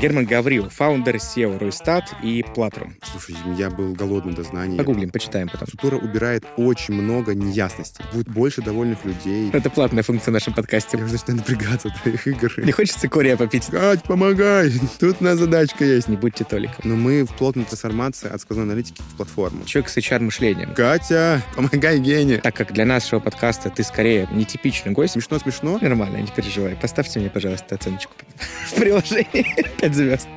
Герман Гаврил, фаундер SEO Ройстат и Платрум. Слушай, я был голодный до знаний. Погуглим, почитаем потом. Структура убирает очень много неясностей. Будет больше довольных людей. Это платная функция в нашем подкасте. Я уже начинаю напрягаться от твоих игр. Не хочется Кория попить? Кать, помогай! Тут у нас задачка есть. Не будьте толиком. Но мы в плотной трансформации от сквозной аналитики в платформу. Человек с HR-мышлением. Катя, помогай Гене. Так как для нашего подкаста ты скорее нетипичный гость, Смешно-смешно. нормально, не переживай. Поставьте мне, пожалуйста, оценочку в приложении. Пять звезд.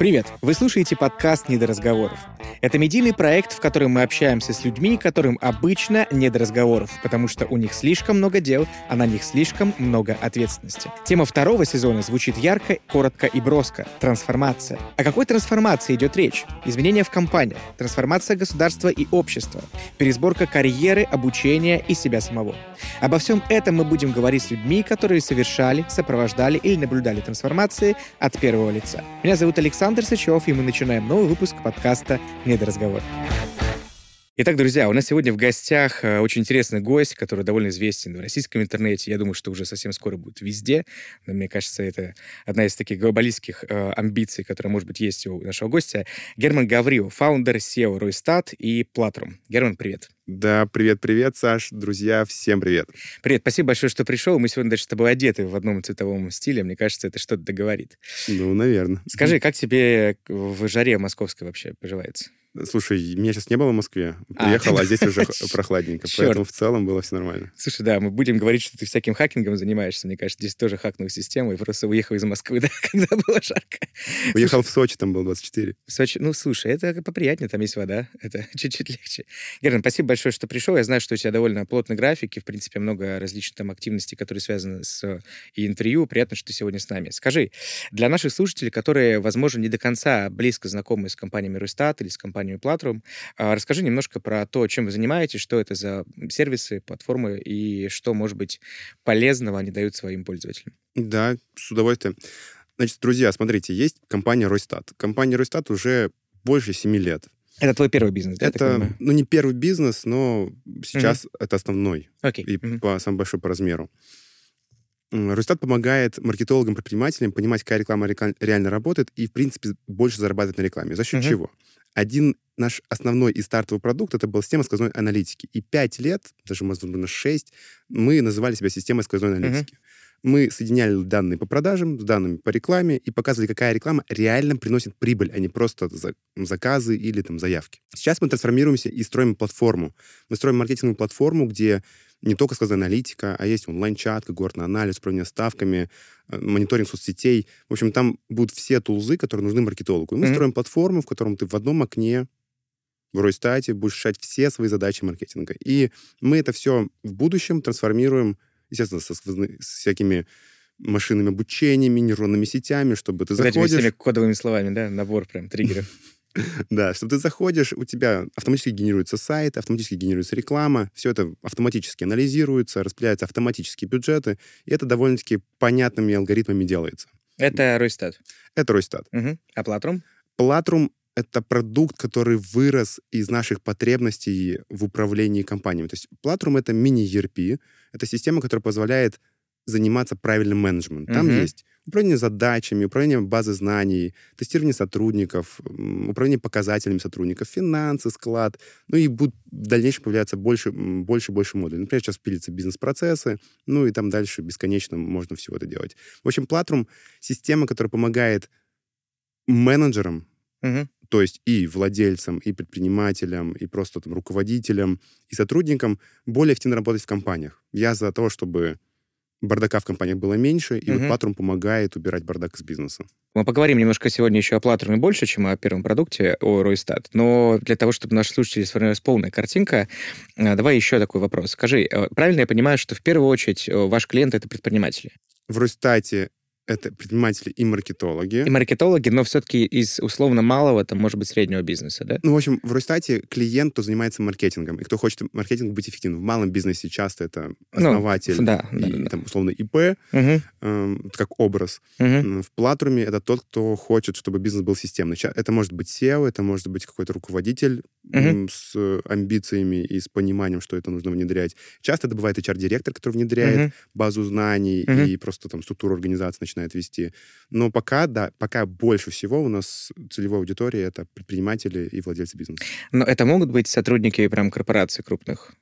Привет! Вы слушаете подкаст «Не до разговоров». Это медийный проект, в котором мы общаемся с людьми, которым обычно не до разговоров, потому что у них слишком много дел, а на них слишком много ответственности. Тема второго сезона звучит ярко, коротко и броско. Трансформация. О какой трансформации идет речь? Изменения в компаниях, трансформация государства и общества, пересборка карьеры, обучения и себя самого. Обо всем этом мы будем говорить с людьми, которые совершали, сопровождали или наблюдали трансформации от первого лица. Меня зовут Александр Сычев, и мы начинаем новый выпуск подкаста «Недоразговор». Итак, друзья, у нас сегодня в гостях э, очень интересный гость, который довольно известен в российском интернете. Я думаю, что уже совсем скоро будет везде. Но мне кажется, это одна из таких глобалистских э, амбиций, которая, может быть, есть у нашего гостя. Герман Гаврил, фаундер SEO Ройстат и Платрум. Герман, привет. Да, привет-привет, Саш. Друзья, всем привет. Привет, спасибо большое, что пришел. Мы сегодня даже с тобой одеты в одном цветовом стиле. Мне кажется, это что-то договорит. Ну, наверное. Скажи, как тебе в жаре московской вообще поживается? Слушай, меня сейчас не было в Москве. А, Приехал, ты- а здесь уже прохладненько. Поэтому в целом было все нормально. Слушай, да, мы будем говорить, что ты всяким хакингом занимаешься. Мне кажется, здесь тоже хакнул систему и просто уехал из Москвы, да, когда было жарко. Уехал в Сочи, там было 24. В Сочи, ну, слушай, это поприятнее, там есть вода, это чуть-чуть легче. Герман, спасибо большое, что пришел. Я знаю, что у тебя довольно плотный график, и, в принципе, много различных там активностей, которые связаны с и интервью. Приятно, что ты сегодня с нами. Скажи, для наших слушателей, которые, возможно, не до конца близко знакомы с компаниями Рустат или с компанией Платрум, а, расскажи немножко про то, чем вы занимаетесь, что это за сервисы, платформы и что, может быть, полезного они дают своим пользователям. Да, с удовольствием. Значит, друзья, смотрите, есть компания Ройстат. Компания Ройстат уже больше 7 лет. Это твой первый бизнес, да? это, ну, не первый бизнес, но сейчас это основной Окей. и Мгм. по, самый большой по размеру. М, Рустат помогает маркетологам, предпринимателям понимать, какая реклама реально работает и, в принципе, больше зарабатывать на рекламе. За счет Мгм. чего? Один наш основной и стартовый продукт это была система сквозной аналитики. И пять лет, даже, возможно, шесть, мы называли себя системой сквозной аналитики. Мы соединяли данные по продажам с данными по рекламе и показывали, какая реклама реально приносит прибыль, а не просто за- заказы или там, заявки. Сейчас мы трансформируемся и строим платформу. Мы строим маркетинговую платформу, где не только сквозная аналитика, а есть онлайн-чат, когортный анализ, управление ставками, э, мониторинг соцсетей. В общем, там будут все тулзы, которые нужны маркетологу. И мы Мгм. строим платформу, в котором ты в одном окне в Ройстате будешь решать все свои задачи маркетинга. И мы это все в будущем трансформируем, естественно, со с всякими машинными обучениями, нейронными сетями, чтобы ты Вот этими заходишь... всеми кодовыми словами, да? Набор прям триггеров. Да, что ты заходишь, у тебя автоматически генерируется сайт, автоматически генерируется реклама, все это автоматически анализируется, распределяются автоматические бюджеты, и это довольно-таки понятными алгоритмами делается. Это Roistat. Это Roistat. А Platrum? Platrum — это продукт, который вырос из наших потребностей в управлении компаниями. То есть Platrum — это мини-ERP, это система, которая позволяет заниматься правильным менеджментом. Там есть управление задачами, управление базой знаний, тестирование сотрудников, управление показателями сотрудников, финансы, склад. Ну и будут в дальнейшем появляться больше, больше больше модулей. Например, сейчас пилятся бизнес-процессы, ну и там дальше бесконечно можно всего это делать. В общем, Платрум — система, которая помогает менеджерам, Мгм. то есть и владельцам, и предпринимателям, и просто там руководителям, и сотрудникам более активно работать в компаниях. Я за то, чтобы бардака в компаниях было меньше, и вот Мгм. Платрум помогает убирать бардак из бизнеса. Мы поговорим немножко сегодня еще о Платруме больше, чем о первом продукте, о Ройстат. Но для того, чтобы наши слушатели сформировалась полная картинка, э, давай еще такой вопрос. Скажи, э, правильно я понимаю, что в первую очередь э, ваш клиент — это предприниматели? В Ростате это предприниматели и маркетологи. И маркетологи, но все-таки из условно малого, там, может быть, среднего бизнеса, да? Ну, в общем, в Росстате клиент, кто занимается маркетингом, и кто хочет маркетинг быть эффективным. В малом бизнесе часто это основатель Ну, да, и, да, да. там, условно, ИП, Мгм, эм, как образ. М, В Платруме это тот, кто хочет, чтобы бизнес был системный. Это может быть SEO, это может быть какой-то руководитель м, с э, амбициями и с пониманием, что это нужно внедрять. Часто это бывает HR-директор, который внедряет Мгм. базу знаний Мгм. и просто там структуру организации начинает начинает вести. Но пока, да, пока больше всего у нас целевой аудитория — это предприниматели и владельцы бизнеса. Но это могут быть сотрудники прям корпораций крупных?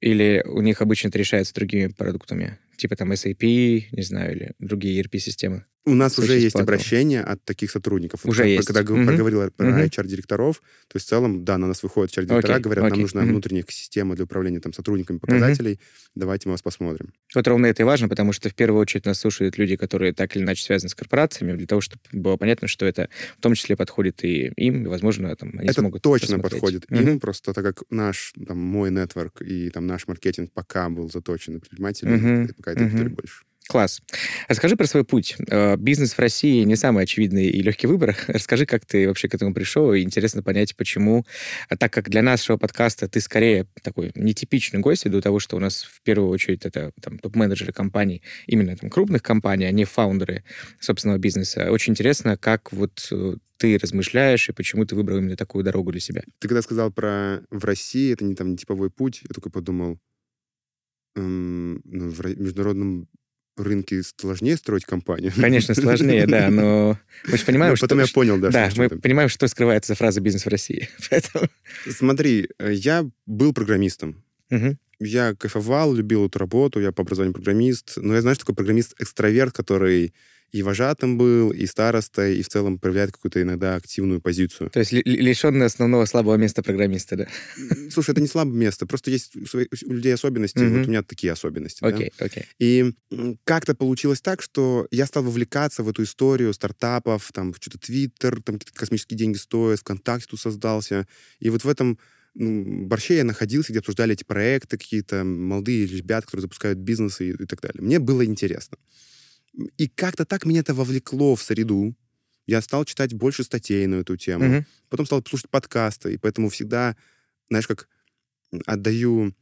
Или у них обычно это решается другими продуктами? Типа там SAP, не знаю, или другие ERP-системы? У нас уже есть обращение от таких сотрудников. Уже вот, есть. Когда угу. проговорил про угу. HR-директоров, то есть в целом, да, на нас выходят HR-директора, окей, говорят, окей. нам нужна угу. внутренняя система для управления там сотрудниками показателей, давайте мы вас посмотрим. Вот ровно это и важно, потому что в первую очередь нас слушают люди, которые так или иначе связаны с корпорациями, для того, чтобы было понятно, что это в том числе подходит и им, и, возможно, там, они это смогут точно посмотреть. подходит Мгм. им, просто так как наш, там, мой нетворк и там наш маркетинг пока был заточен на предпринимателей, и пока этой Мгм. аудитории больше. Класс. Расскажи про свой путь. Э, Бизнес в России не самый очевидный и легкий выбор. Расскажи, как ты вообще к этому пришел, и интересно понять, почему. А так как для нашего подкаста ты скорее такой нетипичный гость, ввиду того, что у нас в первую очередь это там, топ-менеджеры компаний, именно там крупных компаний, а не фаундеры собственного бизнеса. Очень интересно, как вот э, ты размышляешь и почему ты выбрал именно такую дорогу для себя. Ты когда сказал про в России, это не там не типовой путь, я только подумал, в ро- международном рынке сложнее строить компанию. Конечно, сложнее, да, но мы же понимаем, Но что... потом я понял, да, Да, что мы понимаем, что скрывается за фразой «бизнес в России». Поэтому... Смотри, э, я был программистом. Мгм. Я кайфовал, любил эту работу, я по образованию программист. Но я знаю, что такой программист-экстраверт, который и вожатым был, и старостой, и в целом проявляет какую-то иногда активную позицию. То есть ли- ли- лишенный основного слабого места программиста, да? Слушай, это не слабое место. Просто есть у людей особенности. Мгм. Вот у меня такие особенности. да. Окей, окей. И как-то получилось так, что я стал вовлекаться в эту историю стартапов, там что-то Твиттер, там какие-то космические деньги стоят, ВКонтакте тут создался. И вот в этом ну, борще я находился, где обсуждали эти проекты, какие-то молодые ребята, которые запускают бизнесы и, и так далее. Мне было интересно. И как-то так меня это вовлекло в среду. Я стал читать больше статей на эту тему. Мгм. Потом стал слушать подкасты, и поэтому всегда, знаешь, как отдаю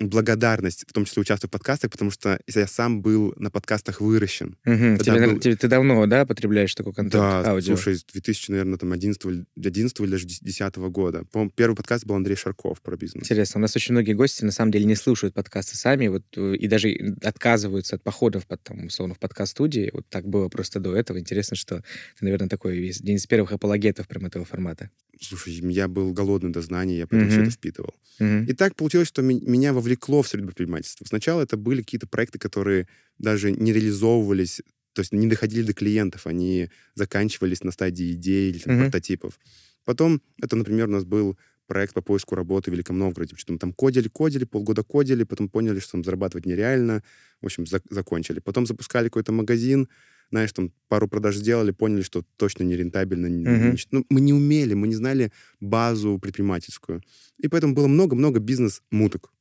благодарность, в том числе участвую в подкастах, потому что я сам был на подкастах выращен. Тогда Тебе, был- тебе- ты давно, да, потребляешь такой контент, Да, аудио? слушай, с 2000, наверное, там 11, или- 11 или даже 10 года. По-моему, первый подкаст был Андрей Шарков про бизнес. Интересно, у нас очень многие гости на самом деле не слушают подкасты сами, вот э, и даже отказываются от походов под, там, условно, в подкаст-студии. Вот так было просто до этого. Интересно, что ты, наверное, такой один из первых апологетов прям этого формата. Слушай, я был голодный до знаний, я поэтому все Мгм. это впитывал. Мгм. И так получилось, что меня вовлекло в среду предпринимательства. Сначала это были какие-то проекты, которые даже не реализовывались, то есть не доходили до клиентов, они заканчивались на стадии идей или там, Мгм. прототипов. Потом, это, например, у нас был проект по поиску работы в Великом Новгороде. Что мы там кодили, кодили, полгода кодили, потом поняли, что там зарабатывать нереально. В общем, зак- закончили. Потом запускали какой-то магазин, знаешь, там пару продаж сделали, поняли, что точно не рентабельно. не- Мгм. нич- ну, мы не умели, мы не знали базу предпринимательскую. И поэтому было много-много бизнес-муток.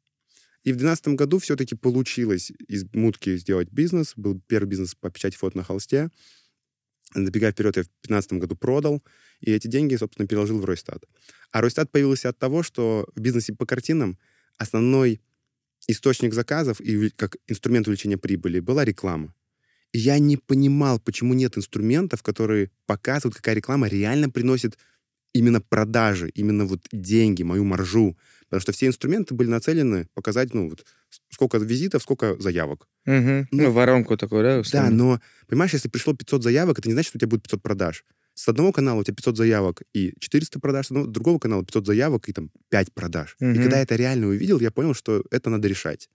И в 2012 году все-таки получилось из мутки сделать бизнес. Был первый бизнес по печати фото на холсте. Забегая вперед, я в 2015 году продал, и эти деньги, собственно, переложил в Ройстат. А Ройстат появился от того, что в бизнесе по картинам основной источник заказов и как инструмент увеличения прибыли была реклама. И я не понимал, почему нет инструментов, которые показывают, какая реклама реально приносит именно продажи, именно вот деньги, мою маржу. Потому что все инструменты были нацелены показать, ну, вот, сколько визитов, сколько заявок. Мгм. Ну, Ну, воронку такую, да? Да, но, понимаешь, если пришло 500 заявок, это не значит, что у тебя будет 500 продаж. С одного канала у тебя 500 заявок и 400 продаж, с одного- другого канала 500 заявок и там 5 продаж. И Мгм. когда я это реально увидел, я понял, что это надо решать.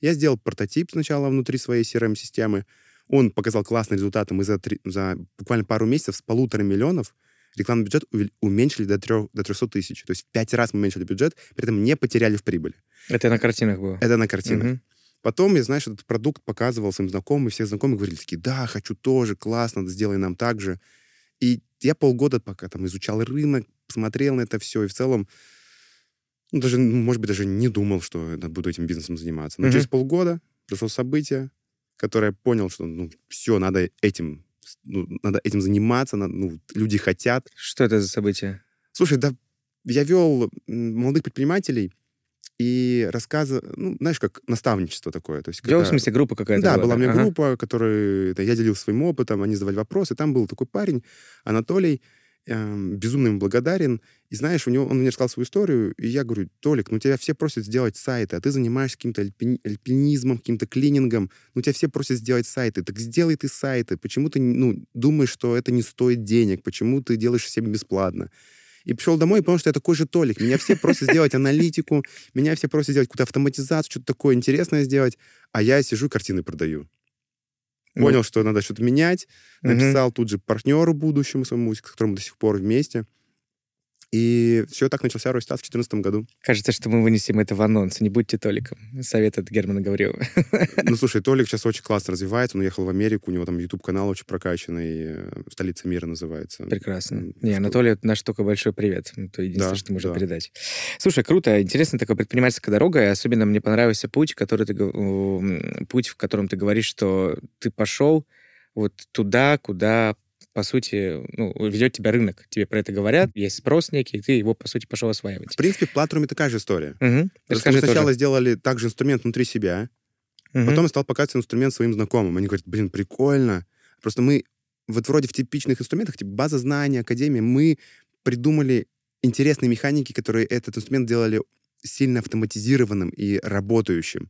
Я сделал прототип сначала внутри своей CRM-системы. Он показал классные результаты. Мы за, три- за буквально пару месяцев с полутора миллионов рекламный бюджет уменьшили до, трех, до 300 тысяч. То есть в пять раз мы уменьшили бюджет, при этом не потеряли в прибыли. Это на картинах было. Это на картинах. Мгм. Потом я, знаешь, этот продукт показывал своим знакомым, и все знакомые говорили такие, да, хочу тоже, классно, сделай нам так же. И я полгода пока там изучал рынок, смотрел на это все, и в целом, ну, даже, ну, может быть, даже не думал, что буду этим бизнесом заниматься. Но Мгм. через полгода пришло событие, которое я понял, что, ну, все, надо этим, ну, надо этим заниматься, надо- ну, люди хотят. Что это за событие? Слушай, да, я вел молодых предпринимателей и рассказывал, ну, знаешь, как наставничество такое. То есть, Вел, в когда- смысле, группа какая-то да, была? была у меня Ага. группа, которая... это я делился своим опытом, они задавали вопросы. Там был такой парень, Анатолий, э, безумно ему благодарен. И знаешь, у него, он мне рассказал свою историю, и я говорю, Толик, ну тебя все просят сделать сайты, а ты занимаешься каким-то альпини, альпинизмом, каким-то клинингом, ну тебя все просят сделать сайты, так сделай ты сайты. Почему ты ну, думаешь, что это не стоит денег? Почему ты делаешь всем бесплатно? И пришел домой и понял, что я такой же Толик. Меня все просят сделать аналитику, меня все просят сделать какую-то автоматизацию, что-то такое интересное сделать, а я сижу и картины продаю. Понял, что надо что-то менять. Написал тут же партнеру будущему своему, с которым до сих пор вместе. И все так начался Росстат в 2014 году. Кажется, что мы вынесем это в анонс. Не будьте Толиком. Совет от Германа Гаврилова. Ну, слушай, Толик сейчас очень классно развивается. Он уехал в Америку, у него там YouTube-канал очень прокачанный. Э, «Столица мира» называется. Прекрасно. Не, Анатолий, наш только большой привет. Это единственное, да, что можно да. передать. Слушай, круто. Интересно такая предпринимательская дорога. И особенно мне понравился путь, который ты, путь, в котором ты говоришь, что ты пошел вот туда, куда по сути, ну, ведет тебя рынок. Тебе про это говорят, есть спрос некий, и ты его, по сути, пошел осваивать. В принципе, в Платруме такая же история. Угу. Расскажи мы сначала тоже. сделали также инструмент внутри себя, угу. потом я стал показывать инструмент своим знакомым. Они говорят, блин, прикольно. Просто мы вот вроде в типичных инструментах, типа база знаний, академия, мы придумали интересные механики, которые этот инструмент делали сильно автоматизированным и работающим.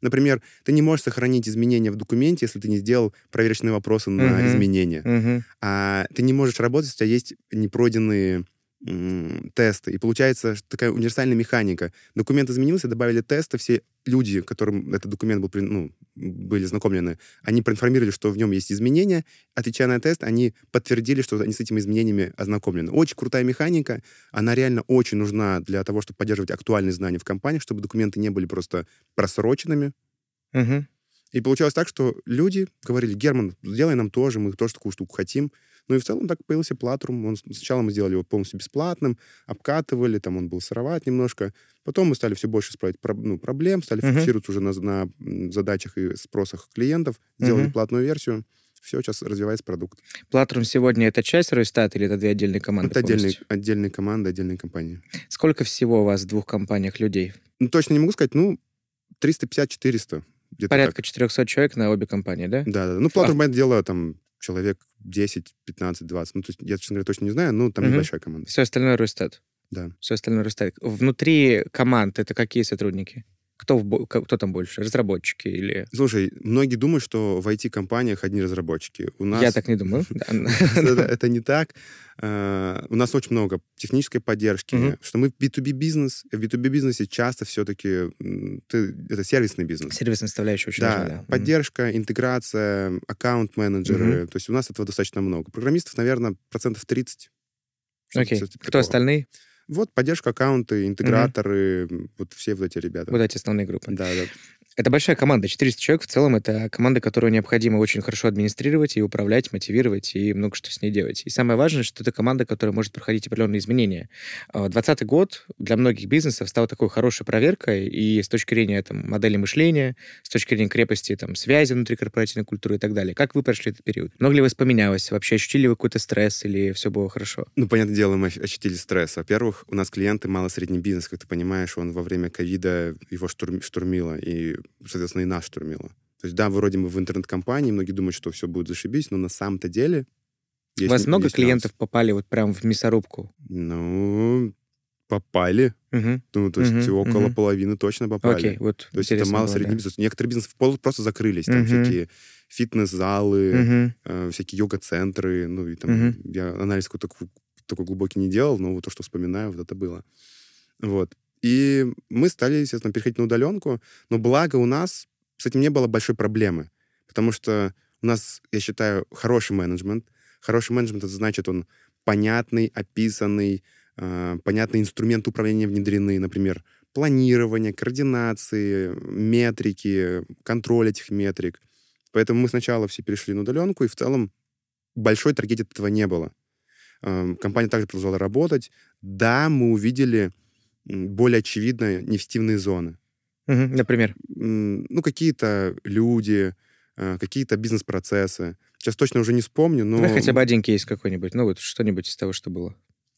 Например, ты не можешь сохранить изменения в документе, если ты не сделал проверочные вопросы на uh-huh. изменения. Uh-huh. А ты не можешь работать, если у тебя есть непройденные тесты. И получается такая универсальная механика. Документ изменился, добавили тесты, все люди, которым этот документ был, ну, были знакомлены, они проинформировали, что в нем есть изменения. Отвечая на тест, они подтвердили, что они с этими изменениями ознакомлены. Очень крутая механика. Она реально очень нужна для того, чтобы поддерживать актуальные знания в компании, чтобы документы не были просто просроченными. Угу. И получалось так, что люди говорили, Герман, сделай нам тоже, мы тоже такую штуку хотим. Ну и в целом так появился Платрум. Он, сначала мы сделали его полностью бесплатным, обкатывали, там он был сыроват немножко. Потом мы стали все больше исправить ну, проблем, стали uh-huh. фокусироваться уже на, на задачах и спросах клиентов, сделали uh-huh. платную версию. Все, сейчас развивается продукт. Платрум сегодня это часть Ройстат или это две отдельные команды? Это отдельные, отдельные команды, отдельные компании. Сколько всего у вас в двух компаниях людей? Ну, точно не могу сказать, ну, 350-400. Порядка так. 400 человек на обе компании, да? Да, да. Ну, Платрум, а... дело там человек 10, 15, 20. Ну, то есть я, честно говоря, точно не знаю, но там угу. небольшая команда. Все остальное Рустат? Да. Все остальное Рустат. Внутри команд это какие сотрудники? Кто, в, кто там больше? Разработчики или... Слушай, многие думают, что в IT-компаниях одни разработчики. У нас... Я так не думаю. Это не так. А, у нас очень много технической поддержки, что мы B2B бизнес. В B2B бизнесе часто все-таки это сервисный бизнес. Сервисная составляющая очень важна, да. Поддержка, интеграция, аккаунт-менеджеры. То есть у нас этого достаточно много. Программистов, наверное, процентов 30. Окей. Кто остальные? Вот поддержка аккаунты, интеграторы, угу. вот все вот эти ребята. Вот эти основные группы. Да, да. Это большая команда, 400 человек в целом. Это команда, которую необходимо очень хорошо администрировать и управлять, мотивировать и много что с ней делать. И самое важное, что это команда, которая может проходить определенные изменения. 2020 а, год для многих бизнесов стал такой хорошей проверкой и с точки зрения там, модели мышления, с точки зрения крепости там, связи внутри корпоративной культуры и так далее. Как вы прошли этот период? Много ли вас поменялось? Вообще ощутили вы какой-то стресс или все было хорошо? Ну, понятное дело, мы ощутили стресс. Во-первых, у нас клиенты мало-средний бизнес, как ты понимаешь, он во время ковида его штурм, штурмило. И соответственно, и нас штурмило. То есть, да, вроде мы в интернет-компании, многие думают, что все будет зашибись, но на самом-то деле... Есть, У вас много клиентов нюанс. попали вот прям в мясорубку? Ну, попали. Угу. Ну, то есть угу. около угу. половины точно попали. Окей, вот то есть это мало средний да. бизнес. Некоторые бизнесы просто закрылись. Там угу. всякие фитнес-залы, угу. э, всякие йога-центры. Ну, и там угу. я анализ какой-то такой глубокий не делал, но вот то, что вспоминаю, вот это было. Вот. И мы стали, естественно, переходить на удаленку, но благо у нас с этим не было большой проблемы, потому что у нас, я считаю, хороший менеджмент. Хороший менеджмент, это значит, он понятный, описанный, э, понятные инструменты управления внедрены, например, планирование, координации, метрики, контроль этих метрик. Поэтому мы сначала все перешли на удаленку, и в целом большой трагедии этого не было. Э, компания также продолжала работать. Да, мы увидели более очевидно нефтивные зоны. Угу, например? Ну, какие-то люди, э, какие-то бизнес-процессы. Сейчас точно уже не вспомню, но... Давай хотя бы один кейс какой-нибудь, ну вот что-нибудь из того, что было.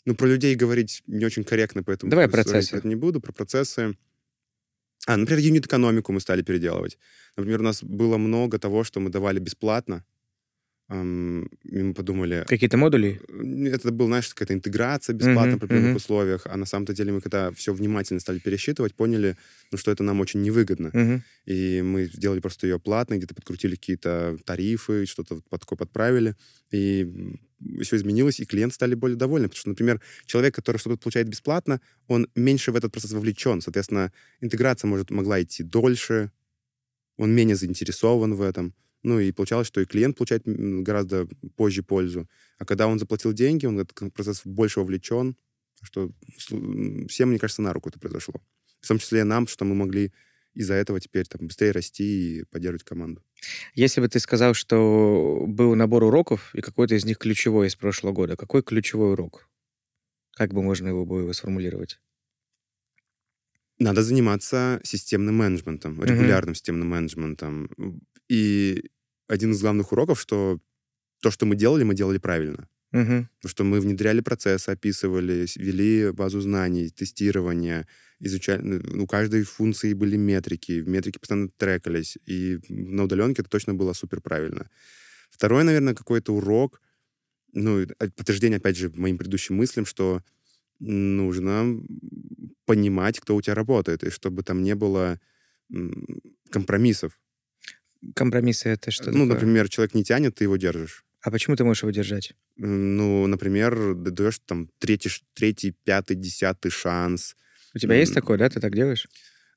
Ну, про людей говорить не очень корректно, поэтому... Давай процессы. Это не буду, про процессы. А, например, юнит-экономику мы стали переделывать. Например, у нас было много того, что мы давали бесплатно, и мы подумали... Какие-то модули? Это был, знаешь, какая-то интеграция бесплатно Мгм, при определенных мгм. условиях, а на самом-то деле мы когда все внимательно стали пересчитывать, поняли, ну, что это нам очень невыгодно. Мгм. И мы сделали просто ее платной, где-то подкрутили какие-то тарифы, что-то под подправили, и все изменилось, и клиенты стали более довольны. Потому что, например, человек, который что-то получает бесплатно, он меньше в этот процесс вовлечен. Соответственно, интеграция может, могла идти дольше, он менее заинтересован в этом. Ну и получалось, что и клиент получает гораздо позже пользу. А когда он заплатил деньги, он в этот процесс больше вовлечен, что всем, мне кажется, на руку это произошло. В том числе нам, что мы могли из-за этого теперь там быстрее расти и поддерживать команду. Если бы ты сказал, что был набор уроков, и какой-то из них ключевой из прошлого года, какой ключевой урок? Как бы можно его было сформулировать? Надо заниматься системным менеджментом, регулярным системным менеджментом. И один из главных уроков, что то, что мы делали, мы делали правильно. Потому что мы внедряли процессы, описывали, вели базу знаний, тестирование, изучали... ну, У каждой функции были метрики, метрики постоянно трекались, и на удаленке это точно было супер правильно. Второй, наверное, какой-то урок, ну, подтверждение, опять же, моим предыдущим мыслям, что нужно понимать, кто у тебя работает, и чтобы там не было компромиссов. Компромиссы — это что ну, такое? например, человек не тянет, ты его держишь. А почему ты можешь его держать? Ну, например, даешь там третий, третий, пятый, десятый шанс. У тебя есть такое, да? Ты так делаешь?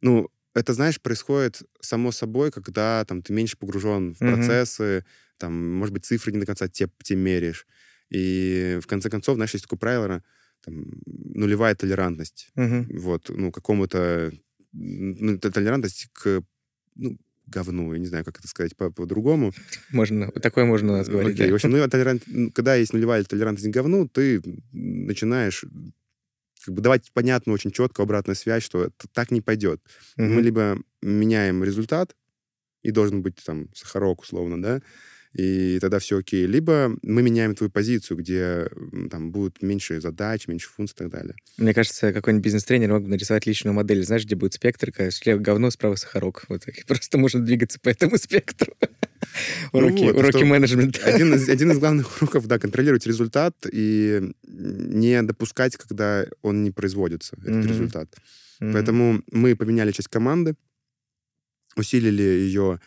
Ну, это, знаешь, происходит само собой, когда там ты меньше погружен в Мгм. процессы, там, может быть, цифры не до конца те, те меряешь. И в конце концов, знаешь, есть такое правило, там, нулевая толерантность. Мгм. Вот, ну, какому-то... Ну, толерантность к, ну, говну, я не знаю, как это сказать по- по-другому. Можно, такое можно у нас говорить. Окей, да. В общем, ну, толерант- ну, когда есть нулевая толерантность к говну, ты начинаешь как бы давать понятную, очень четко обратную связь, что это так не пойдет. Мгм. Мы либо меняем результат, и должен быть там сахарок, условно, да, и тогда все окей. Либо мы меняем твою позицию, где там будут меньше задач, меньше функций и так далее. Мне кажется, какой-нибудь бизнес-тренер мог бы нарисовать личную модель, знаешь, где будет спектр, слева говно, справа сахарок. Вот так. И просто можно двигаться по этому спектру. Ну Уроки вот, уроки менеджмента. Один из, один из главных уроков, да, контролировать результат и не допускать, когда он не производится, этот Мгм. результат. Мгм. Поэтому мы поменяли часть команды, усилили ее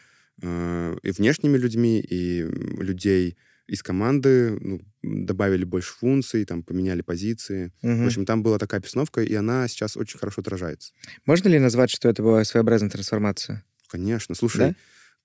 э, и внешними людьми, и людей из команды, ну, добавили больше функций, там, поменяли позиции. Мгм. В общем, там была такая постановка, и она сейчас очень хорошо отражается. Можно ли назвать, что это была своеобразная трансформация? Конечно. Слушай, Да?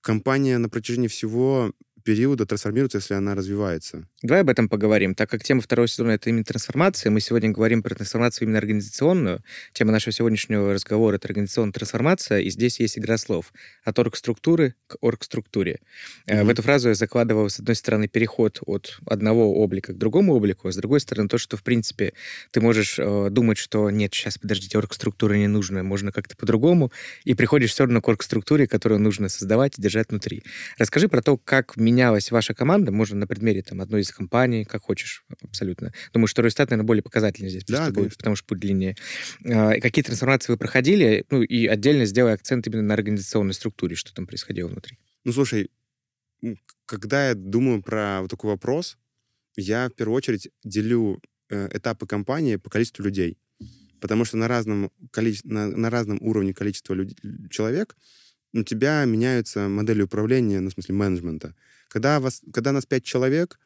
компания на протяжении всего периода трансформируется, если она развивается. Давай об этом поговорим. Так как тема второго сезона — это именно трансформация, мы сегодня говорим про трансформацию именно организационную. Тема нашего сегодняшнего разговора — это организационная трансформация, и здесь есть игра слов. От оргструктуры к оргструктуре. Э, В эту фразу я закладывал, с одной стороны, переход от одного облика к другому облику, а с другой стороны, то, что, в принципе, ты можешь э, думать, что нет, сейчас, подождите, оргструктура не нужна, можно как-то по-другому, и приходишь все равно к оргструктуре, которую нужно создавать и держать внутри. Расскажи про то, как менялась ваша команда, можно на предмере там, одной из компаний, как хочешь, абсолютно. Думаю, что Росстат, наверное, более показательный здесь, Да, будет, конечно. потому что будет длиннее. А, какие трансформации вы проходили, ну и отдельно сделай акцент именно на организационной структуре, что там происходило внутри. Ну, слушай, когда я думаю про вот такой вопрос, я в первую очередь делю э, этапы компании по количеству людей. Потому что на разном, количе- на, на разном уровне количества люд- человек у тебя меняются модели управления, ну, в смысле менеджмента. Когда, вас, когда нас пять человек,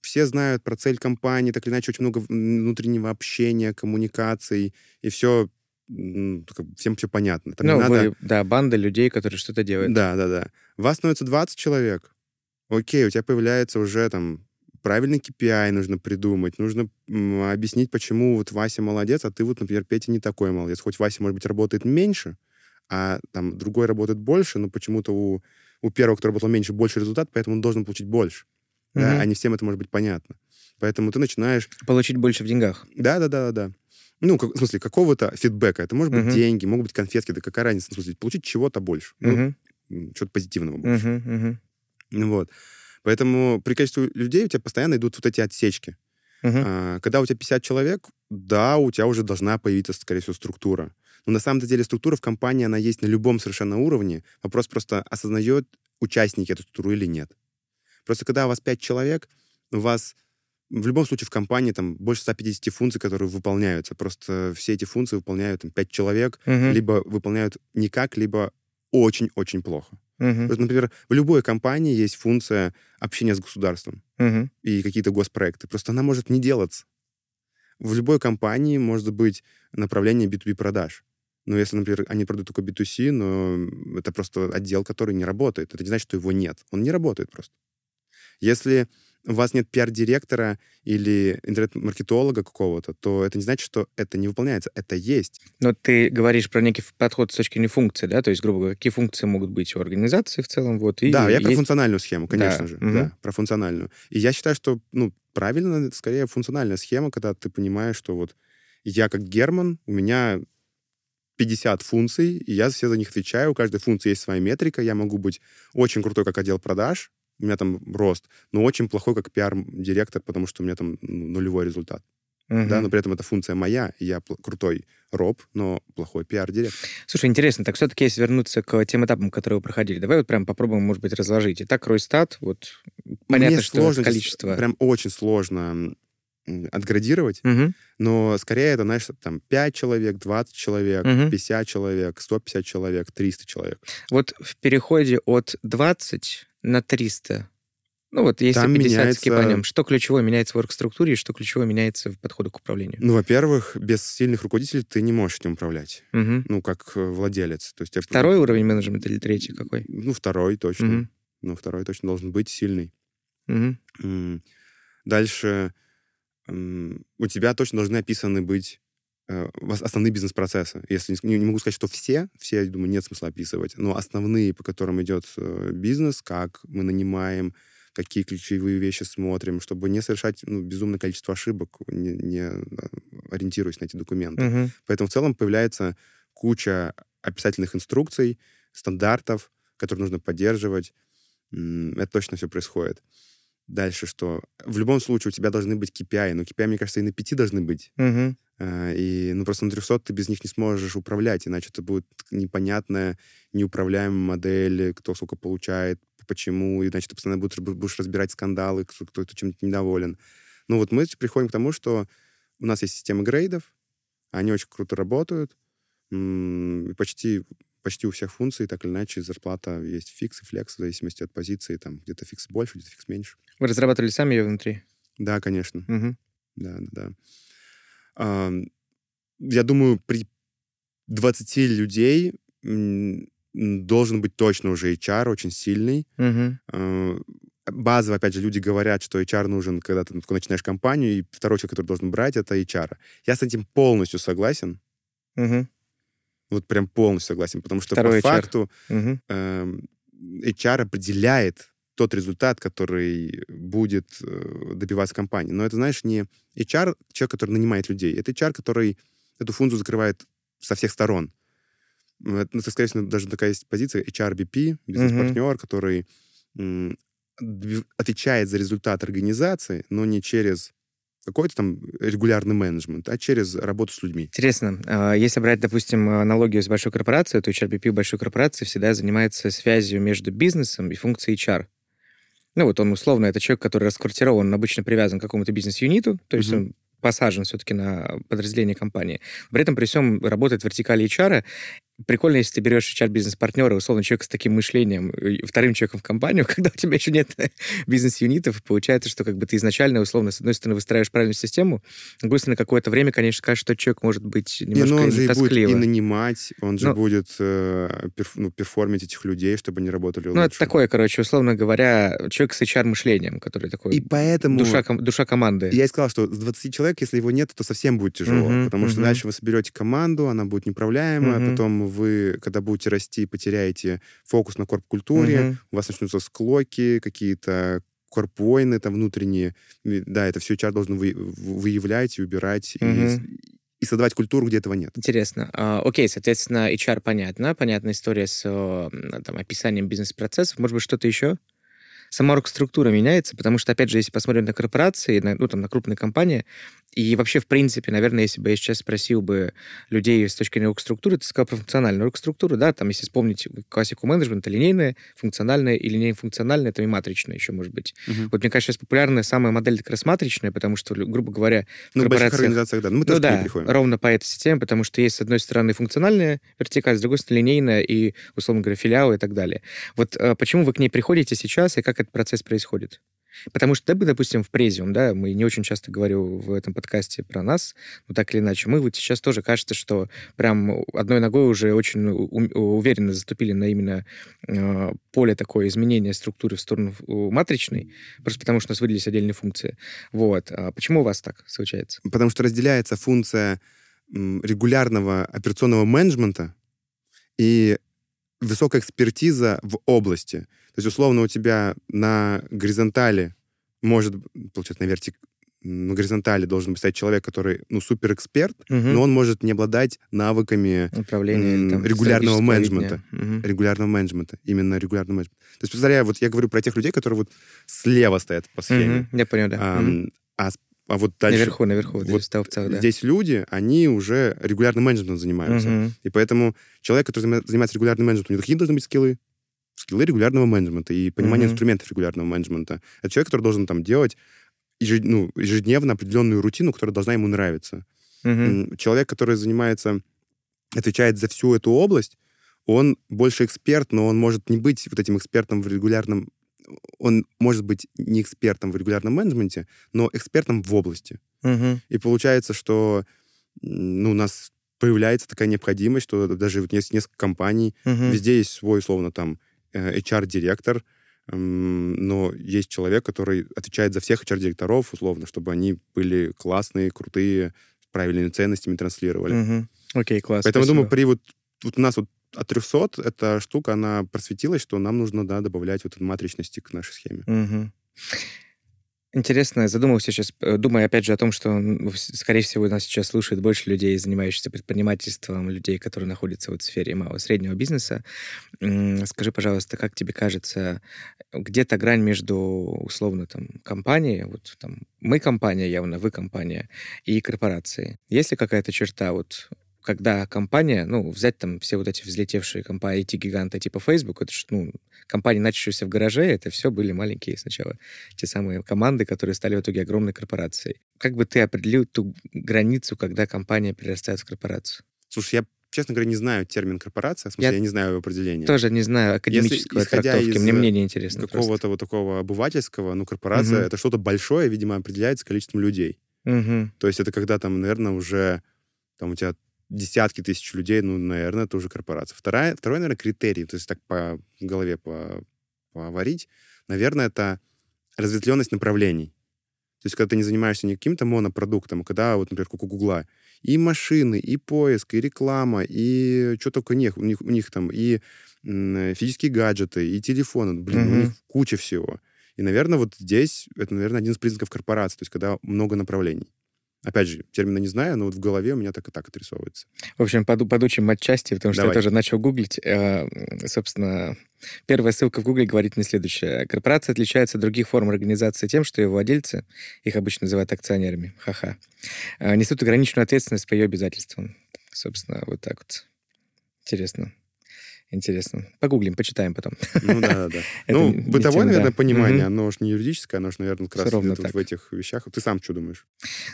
все знают про цель компании, так или иначе очень много внутреннего общения, коммуникаций, и все, всем все понятно. Там ну, надо- вы, да, банда людей, которые что-то делают. да, да, да. Вас становится 20 человек. Окей, у тебя появляется уже там правильный KPI нужно придумать, нужно объяснить, почему вот Вася молодец, а ты вот, например, Петя не такой молодец. Хоть Вася, может быть, работает меньше, а там другой работает больше, но почему-то у, у первого, кто работал меньше, больше результат, поэтому он должен получить больше. Да, Мгм. а не всем это может быть понятно. Поэтому ты начинаешь... Получить больше в деньгах. Да, да, да, да, да. Ну, как- в смысле, какого-то фидбэка. Это может быть Мгм. деньги, могут быть конфетки, да какая разница, в смысле, получить чего-то больше. Ну, Мгм. м, чего-то позитивного больше. Мгм, Ну Вот. Поэтому при количестве людей у тебя постоянно идут вот эти отсечки. мгм. А, когда у тебя 50 человек, да, у тебя уже должна появиться, скорее всего, структура. Но на самом деле структура в компании, она есть на любом совершенно уровне. Вопрос просто, осознает участники эту структуру или нет. Просто когда у вас 5 человек, у вас в любом случае в компании там больше 150 функций, которые выполняются. Просто все эти функции выполняют там, 5 человек, Мгм. либо выполняют никак, либо очень-очень плохо. Мгм. Вот, например, в любой компании есть функция общения с государством Мгм. и какие-то госпроекты. Просто она может не делаться. В любой компании может быть направление B2B продаж. Но если, например, они продают только B2C, но это просто отдел, который не работает. Это не значит, что его нет. Он не работает просто. Если у вас нет пиар-директора или интернет-маркетолога какого-то, то это не значит, что это не выполняется. Это есть. Но ты говоришь про некий подход с точки зрения функции, да? То есть, грубо говоря, какие функции могут быть у организации в целом, вот, и да, я про есть- функциональную схему, конечно Да, же. мгм. Да, про функциональную. И я считаю, что, ну, правильно, скорее функциональная схема, когда ты понимаешь, что вот я как Герман, у меня 50 функций, и я все за них отвечаю. У каждой функции есть своя метрика. Я могу быть очень крутой как отдел продаж, у меня там рост, но очень плохой как пиар-директор, потому что у меня там ну, нулевой результат. Мгм. Да, но при этом это функция моя, я крутой роб, но плохой пиар-директор. Слушай, интересно, так все-таки если вернуться к тем этапам, которые вы проходили, давай вот прям попробуем, может быть, разложить. Итак, Ройстат, вот понятно, Мне что сложно, количество... прям очень сложно отградировать, Мгм. но скорее это, знаешь, там 5 человек, 20 человек, Мгм. 50 человек, 150 человек, 300 человек. Вот в переходе от 20 на 300, ну вот если Там 50 меняется- скипанем, что ключевое меняется в оргструктуре и что ключевое меняется в подходе к управлению? Ну, во-первых, без сильных руководителей ты не можешь этим управлять, Мгм. ну, как э, владелец. То есть, я- Второй уровень менеджмента или третий какой? Ну, второй точно. Мгм. Ну, второй точно должен быть сильный. М, Дальше у тебя точно должны описаны быть э, основные бизнес-процессы. Если не, не могу сказать, что все, все, я думаю, нет смысла описывать, но основные, по которым идет э, бизнес, как мы нанимаем, какие ключевые вещи смотрим, чтобы не совершать ну, безумное количество ошибок, не, не, э, ориентируясь на эти документы. Мгм. Поэтому в целом появляется куча описательных инструкций, стандартов, которые нужно поддерживать. Это точно все происходит. Дальше что? В любом случае у тебя должны быть KPI, но KPI, мне кажется, и на 5 должны быть. А, И, ну, просто на 300 ты без них не сможешь управлять, иначе это будет непонятная, неуправляемая модель, кто сколько получает, почему, иначе ты постоянно будешь, будешь разбирать скандалы, кто, кто чем-то недоволен. Ну, вот мы приходим к тому, что у нас есть система грейдов, они очень круто работают, почти, почти у всех функций, так или иначе, зарплата есть fix и flex в зависимости от позиции, там где-то fix больше, где-то fix меньше. Вы разрабатывали сами ее внутри? Да, конечно. Мгм. Да, да, да. Ам, Я думаю, при 20 людей должен быть точно уже HR очень сильный. Мгм. А, Базово, опять же, люди говорят, что HR нужен, когда ты начинаешь компанию, и второй человек, который должен брать, это HR. Я с этим полностью согласен. Мгм. Вот прям полностью согласен, потому что Второй по HR. факту Мгм. эм, HR определяет тот результат, который будет э, добиваться компании. Но это, знаешь, не HR, человек, который нанимает людей. Это HR, который эту функцию закрывает со всех сторон. Ну, это, скорее всего, даже такая есть позиция HR-BP, бизнес-партнер, который м, дби- отвечает за результат организации, но не через какой-то там регулярный менеджмент, а через работу с людьми. Интересно, а, если брать, допустим, аналогию с большой корпорацией, то HRBP большой корпорации всегда занимается связью между бизнесом и функцией HR. Ну вот он условно, это человек, который расквартирован, он обычно привязан к какому-то бизнес-юниту, то есть Мгм. он посажен все-таки на подразделение компании. При этом при всем работает вертикали HR. Прикольно, если ты берешь HR-бизнес-партнера, условно, человека с таким мышлением, и вторым человеком в компанию, когда у тебя еще нет бизнес-юнитов, получается, что как бы ты изначально, условно, с одной стороны, выстраиваешь правильную систему, с другой стороны, какое-то время, конечно, скажешь, что человек может быть Не, немножко ну он же и будет тоскливо. и нанимать, он же Ну- будет э, перф- ну, перформить этих людей, чтобы они работали Ну, лучше. это такое, короче, условно говоря, человек с HR-мышлением, который такой И поэтому душа, ком- душа команды. я и сказал, что с 20 человек, если его нет, то совсем будет тяжело. Мгм, потому что мгм. дальше вы соберете команду, она будет неуправляемая, Мгм. потом вы, когда будете расти, потеряете фокус на корп-культуре, Мгм. у вас начнутся склоки, какие-то корп-войны там внутренние. И, Да, это все HR должен вы- выявлять и убирать, и, Мгм. и создавать культуру, где этого нет. Интересно. А, окей, соответственно, HR понятно, понятная история с там, описанием бизнес-процессов. Может быть, что-то еще? Сама структура меняется, потому что, опять же, если посмотрим на корпорации, на, ну, там, на крупные компании, И вообще, в принципе, наверное, если бы я сейчас спросил бы людей с точки зрения оргструктуры, ты сказал про функциональную оргструктуру, да, там, если вспомнить классику менеджмента, линейная, функциональная или линейно-функциональная, это и матричная еще может быть. Угу. Вот мне кажется, сейчас популярная самая модель как раз матричная, потому что, грубо говоря, в ну, корпорациях... организациях, да, ну, мы ну, да, ровно по этой системе, потому что есть, с одной стороны, функциональная вертикаль, с другой стороны, линейная и, условно говоря, филиалы и так далее. Вот э, почему вы к ней приходите сейчас и как этот процесс происходит? Потому что, допустим, в Презиум, да, мы не очень часто говорю в этом подкасте про нас, но так или иначе, мы вот сейчас тоже кажется, что прям одной ногой уже очень уверенно заступили на именно э, поле такое изменения структуры в сторону матричной, просто потому что у нас выделились отдельные функции. Вот. А почему у вас так случается? Потому что разделяется функция регулярного операционного менеджмента и высокая экспертиза в области. То есть, условно, у тебя на горизонтали может, получается, на вертик на горизонтали должен быть стоять человек, который, ну, суперэксперт, угу. но он может не обладать навыками Управления, там, регулярного менеджмента. Угу. Регулярного менеджмента. Именно регулярного менеджмента. То есть, представляю, вот я говорю про тех людей, которые вот слева стоят по схеме. Угу. Я понял, да. А, угу. а а вот дальше... Наверху, наверху, вот вот ставцах, да. Здесь люди, они уже регулярным менеджментом занимаются. Угу. И поэтому человек, который занимается регулярным менеджментом, у него какие должны быть скиллы? Скиллы регулярного менеджмента и понимание угу. инструментов регулярного менеджмента. Это человек, который должен там делать ну, ежедневно определенную рутину, которая должна ему нравиться. Угу. Человек, который занимается, отвечает за всю эту область, он больше эксперт, но он может не быть вот этим экспертом в регулярном он может быть не экспертом в регулярном менеджменте, но экспертом в области. Угу. И получается, что ну, у нас появляется такая необходимость, что даже вот есть несколько компаний, угу. везде есть свой, условно, там, HR-директор, э, но есть человек, который отвечает за всех HR-директоров, условно, чтобы они были классные, крутые, с правильными ценностями транслировали. Угу. Окей, класс. Поэтому, спасибо. думаю, при вот, вот у нас вот от 300 эта штука, она просветилась, что нам нужно, да, добавлять вот эту матричности к нашей схеме. Интересно, задумался сейчас, э, думаю опять же о том, что, скорее всего, нас сейчас слушает больше людей, занимающихся предпринимательством, людей, которые находятся вот в сфере малого среднего бизнеса. Скажи, пожалуйста, как тебе кажется, где-то грань между, условно, там, компанией, вот там, мы компания явно, вы компания, и корпорацией? Есть ли какая-то черта вот когда компания, ну, взять там все вот эти взлетевшие компании, IT-гиганты типа Facebook, это же, ну, компании, начавшиеся в гараже, это все были маленькие сначала те самые команды, которые стали в итоге огромной корпорацией. Как бы ты определил ту границу, когда компания перерастает в корпорацию? Слушай, я честно говоря, не знаю термин корпорация, в смысле, я, я не знаю его определения. Тоже не знаю академического Если, трактовки, из мне мнение интересно. какого-то вот такого обывательского, ну, корпорация угу. это что-то большое, видимо, определяется количеством людей. Угу. То есть это когда там, наверное, уже там у тебя десятки тысяч людей, ну, наверное, это уже корпорация. Вторая, второй, наверное, критерий, то есть так по голове по, поварить, наверное, это разветвленность направлений. То есть, когда ты не занимаешься не каким-то монопродуктом, а когда, вот, например, как у Гугла, и машины, и поиск, и реклама, и что только нет, у них, у них там и физические гаджеты, и телефоны, блин, mm-hmm. у них куча всего. И, наверное, вот здесь это, наверное, один из признаков корпорации, то есть когда много направлений. Опять же, термина не знаю, но вот в голове у меня так и так отрисовывается. В общем, под, подучим отчасти, потому что Давай. я тоже начал гуглить. Э, собственно, первая ссылка в гугле говорит мне следующее. Корпорация отличается от других форм организации тем, что ее владельцы, их обычно называют акционерами, ха-ха, э, несут ограниченную ответственность по ее обязательствам. Собственно, вот так вот. Интересно. Интересно. Погуглим, почитаем потом. Ну да, да, да. Ну, бытовое, наверное, понимание, оно уж не юридическое, оно уж, наверное, как раз в этих вещах. Ты сам что думаешь?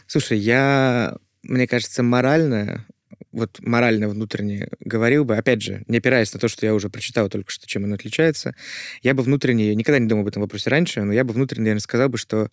Слушай, я, мне кажется, морально, вот морально внутренне говорил бы, опять же, не опираясь на то, что я уже прочитал только что, чем оно отличается, я бы внутренне, никогда не думал об этом вопросе раньше, но я бы внутренне, наверное, сказал бы, что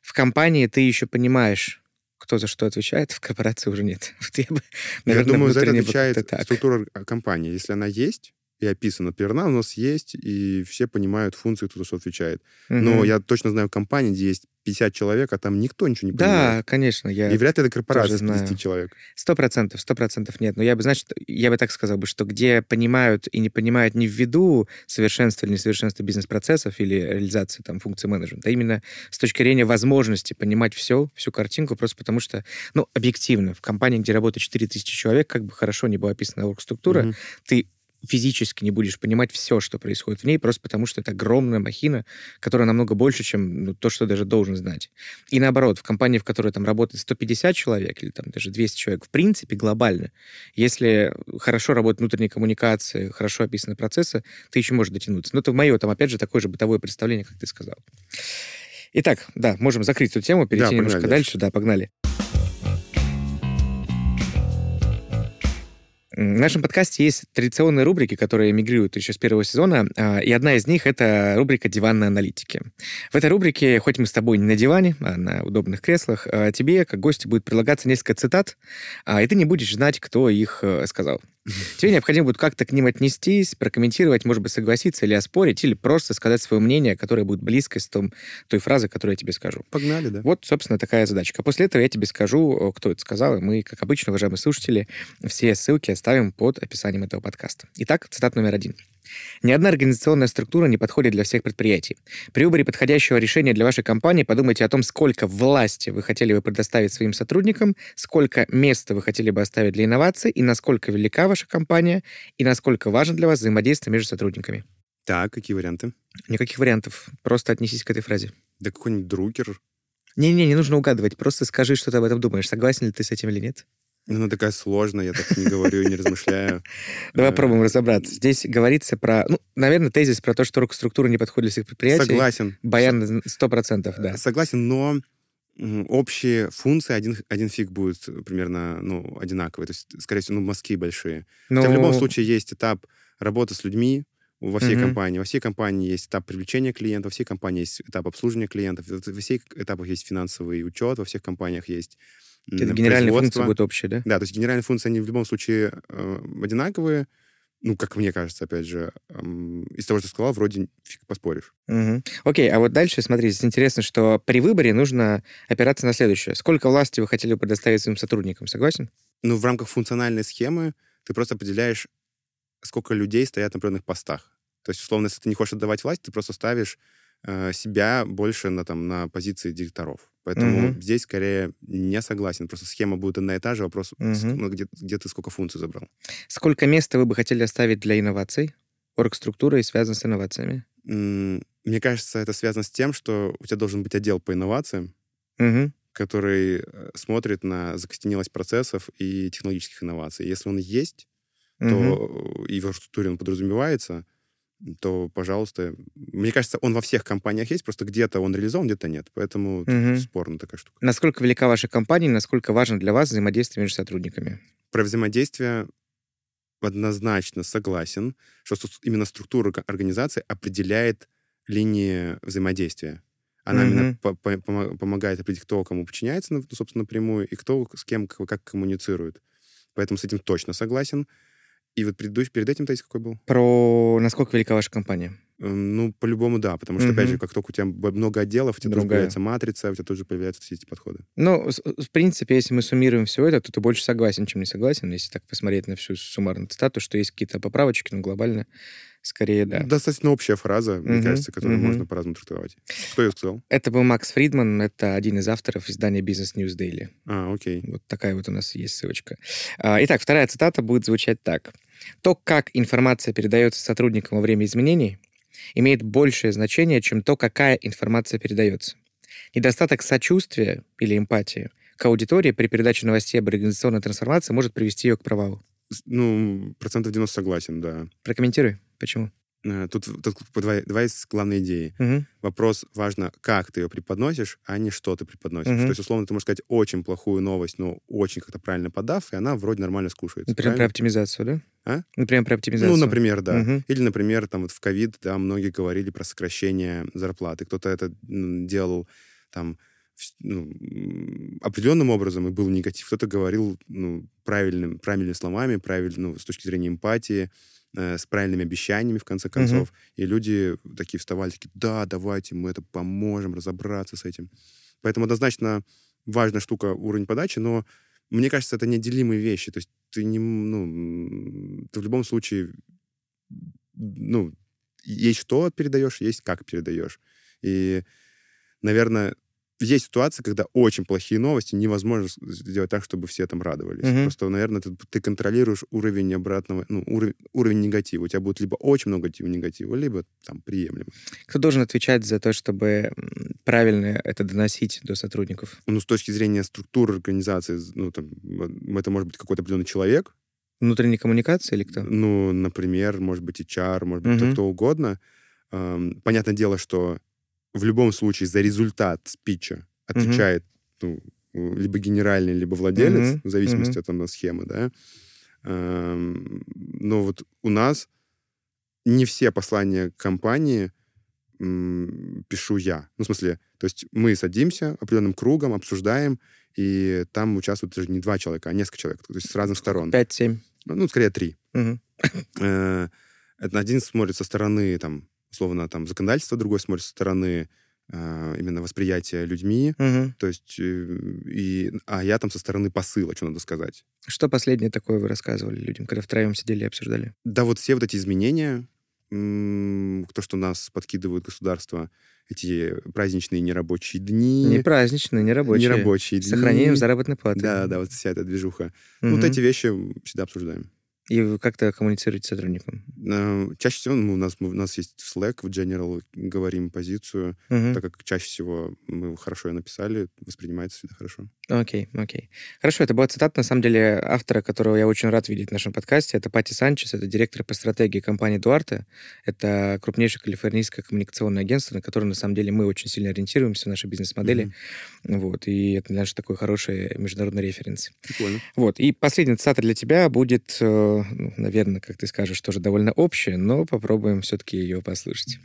в компании ты еще понимаешь, кто за что отвечает, в корпорации уже нет. Вот я, бы, наверное, я думаю, за это отвечает структура компании. Если она есть, и описано. Перна у нас есть, и все понимают функции, кто за что отвечает. Угу. Но я точно знаю компании, где есть 50 человек, а там никто ничего не понимает. Да, конечно. Я и вряд ли это корпорация с 50 человек. Сто процентов, сто процентов нет. Но я бы, значит, я бы так сказал бы, что где понимают и не понимают не ввиду совершенства или несовершенства бизнес-процессов или реализации там функций менеджмента, а именно с точки зрения возможности понимать все, всю картинку, просто потому что, ну, объективно, в компании, где работает 4000 человек, как бы хорошо не была описана структура, угу. ты физически не будешь понимать все, что происходит в ней, просто потому что это огромная махина, которая намного больше, чем ну, то, что даже должен знать. И наоборот, в компании, в которой там работает 150 человек или там даже 200 человек, в принципе, глобально, если хорошо работают внутренние коммуникации, хорошо описаны процессы, ты еще можешь дотянуться. Но это мое, там, опять же, такое же бытовое представление, как ты сказал. Итак, да, можем закрыть эту тему, перейти да, немножко дальше. дальше. Да, погнали. В нашем подкасте есть традиционные рубрики, которые мигрируют еще с первого сезона, а, и одна из них — это рубрика «Диванной аналитики». В этой рубрике, хоть мы с тобой не на диване, а на удобных креслах, а, тебе, как гостю, будет предлагаться несколько цитат, и ты не будешь знать, кто их э, сказал. Тебе необходимо будет как-то к ним отнестись, прокомментировать, может быть, согласиться или оспорить, или просто сказать свое мнение, которое будет близко с том, той фразы, которую я тебе скажу. Погнали, да. Вот, собственно, такая задачка. После этого я тебе скажу, кто это сказал, и мы, как обычно, уважаемые слушатели, все ссылки оставим под описанием этого подкаста. Итак, цитат номер один. Ни одна организационная структура не подходит для всех предприятий. При выборе подходящего решения для вашей компании подумайте о том, сколько власти вы хотели бы предоставить своим сотрудникам, сколько места вы хотели бы оставить для инноваций и насколько велика ваша компания и насколько важно для вас взаимодействие между сотрудниками. Так, какие варианты? Никаких вариантов. Просто отнесись к этой фразе. Да какой-нибудь друкер. Не-не, не нужно угадывать. Просто скажи, что ты об этом думаешь. Согласен ли ты с этим или нет? Она такая сложная, я так не говорю, не размышляю. Давай попробуем разобраться. Здесь говорится про, ну, наверное, тезис про то, что структура не подходит для всех предприятий. Согласен. Баян сто процентов, да. Согласен, но общие функции один, один фиг будет примерно ну, одинаковые. То есть, скорее всего, ну, мазки большие. Но... Хотя в любом случае есть этап работы с людьми, во всей угу. компании. Во всей компании есть этап привлечения клиентов, во всей компании есть этап обслуживания клиентов, во всех этапах есть финансовый учет, во всех компаниях есть это генеральные функции будут общие, да? Да, то есть генеральные функции, они в любом случае э, одинаковые. Ну, как мне кажется, опять же, эм, из того, что сказал, вроде фиг поспоришь. Угу. Окей, а вот дальше, смотри, здесь интересно, что при выборе нужно опираться на следующее. Сколько власти вы хотели предоставить своим сотрудникам, согласен? Ну, в рамках функциональной схемы ты просто определяешь, сколько людей стоят на определенных постах. То есть, условно, если ты не хочешь отдавать власть, ты просто ставишь э, себя больше на, там, на позиции директоров. Поэтому угу. здесь скорее не согласен. Просто схема будет одна и та же, вопрос, угу. ну, где, где ты сколько функций забрал. Сколько места вы бы хотели оставить для инноваций? Оргструктура и связана с инновациями? Мне кажется, это связано с тем, что у тебя должен быть отдел по инновациям, угу. который э, смотрит на закостенелость процессов и технологических инноваций. Если он есть, угу. то и в структуре он подразумевается, то, пожалуйста, мне кажется, он во всех компаниях есть, просто где-то он реализован, где-то нет. Поэтому угу. спорная такая штука. Насколько велика ваша компания, насколько важно для вас взаимодействие между сотрудниками? Про взаимодействие однозначно согласен, что именно структура организации определяет линии взаимодействия. Она mm именно по по помогает определить, кто кому подчиняется, ну, собственно, напрямую, и кто с кем как, как коммуницирует. Поэтому с этим точно согласен. И вот предыдущий, перед этим тезис какой был? Про насколько велика ваша компания? Эм, ну, по-любому, да. Потому что, угу. опять же, как только у тебя много отделов, у тебя Другая. тоже появляется матрица, у тебя тоже появляются все эти подходы. Ну, в принципе, если мы суммируем все это, то ты больше согласен, чем не согласен, если так посмотреть на всю суммарную статус, что есть какие-то поправочки, но глобально скорее, да. Достаточно общая фраза, мне кажется, которую можно по-разному трактовать. Кто ее сказал? Это был Макс Фридман, это один из авторов издания Business News Daily. А, окей. Вот такая вот у нас есть ссылочка. А, итак, вторая цитата будет звучать так. То, как информация передается сотрудникам во время изменений, имеет большее значение, чем то, какая информация передается. Недостаток сочувствия или эмпатии к аудитории при передаче новостей об организационной трансформации может привести ее к провалу. Ну, процентов 90 согласен, да. Прокомментируй, почему? Э, тут, тут два, два из главной идеи. Угу. Вопрос важно, как ты ее преподносишь, а не что ты преподносишь. Угу. То есть, условно, ты можешь сказать очень плохую новость, но очень как-то правильно подав, и она вроде нормально скушается. Например, правильно? про оптимизацию, да? А? Например, про оптимизацию. Ну, например, да. Угу. Или, например, там вот в ковид, да, многие говорили про сокращение зарплаты. Кто-то это делал там ну, определенным образом и был негатив. Кто-то говорил ну, правильным, правильными словами, правильно, ну, с точки зрения эмпатии, э, с правильными обещаниями, в конце концов. Uh-huh. И люди такие вставали, такие, да, давайте, мы это поможем разобраться с этим. Поэтому однозначно важная штука уровень подачи, но мне кажется, это неотделимые вещи. То есть ты не, ну, ты в любом случае, ну, есть что передаешь, есть как передаешь. И, наверное, есть ситуации, когда очень плохие новости, невозможно сделать так, чтобы все там радовались. Мгм. Просто, наверное, ты, ты контролируешь уровень обратного, ну, уровень, уровень негатива. У тебя будет либо очень много негатива, негатива, либо там приемлемо. Кто должен отвечать за то, чтобы правильно это доносить до сотрудников? Ну, с точки зрения структуры организации, ну, там, это может быть какой-то определенный человек, Внутренняя коммуникация или кто? ну, например, может быть, HR, может быть, кто, Мгм. кто угодно. Понятное дело, что в любом случае за результат спича отвечает ну, либо генеральный, либо владелец, Мгм. в зависимости Мгм. от схемы, да. Эм, но вот у нас не все послания компании пишу я. Ну, в смысле, то есть мы садимся определенным кругом, обсуждаем, и там участвуют даже не два человека, а несколько человек, то есть с разных сторон. 5-7. Ну, скорее, три. Это один смотрит со стороны, там, условно, там, законодательства, другой смотрит со стороны э, именно восприятия людьми, Мгм. то есть, э, и, а я там со стороны посыла, что надо сказать. Что последнее такое вы рассказывали людям, когда втроем сидели и обсуждали? Да, вот все вот эти изменения, то, что нас подкидывают государство, эти праздничные нерабочие дни, Не праздничные, не рабочие. нерабочие С дни. сохранением заработной платы. Да, да, вот вся эта движуха. Ну, Мгм. Вот эти вещи всегда обсуждаем. И вы как-то коммуницируете с сотрудником? Э, Чаще всего ну, у, нас, у нас есть Slack, в General говорим позицию, Мгм. так как чаще всего мы хорошо ее написали, воспринимается всегда хорошо. Окей, окей. Хорошо, это была цитата, на самом деле, автора, которого я очень рад видеть в нашем подкасте. Это Пати Санчес, это директор по стратегии компании Дуарте. Это крупнейшее калифорнийское коммуникационное агентство, на которое, на самом деле, мы очень сильно ориентируемся в нашей бизнес-модели. Мгм. Вот, и это наш такой хороший международный референс. Прикольно. Вот, и последняя цитата для тебя будет, ну, наверное, как ты скажешь, тоже довольно общая, но попробуем все-таки ее послушать.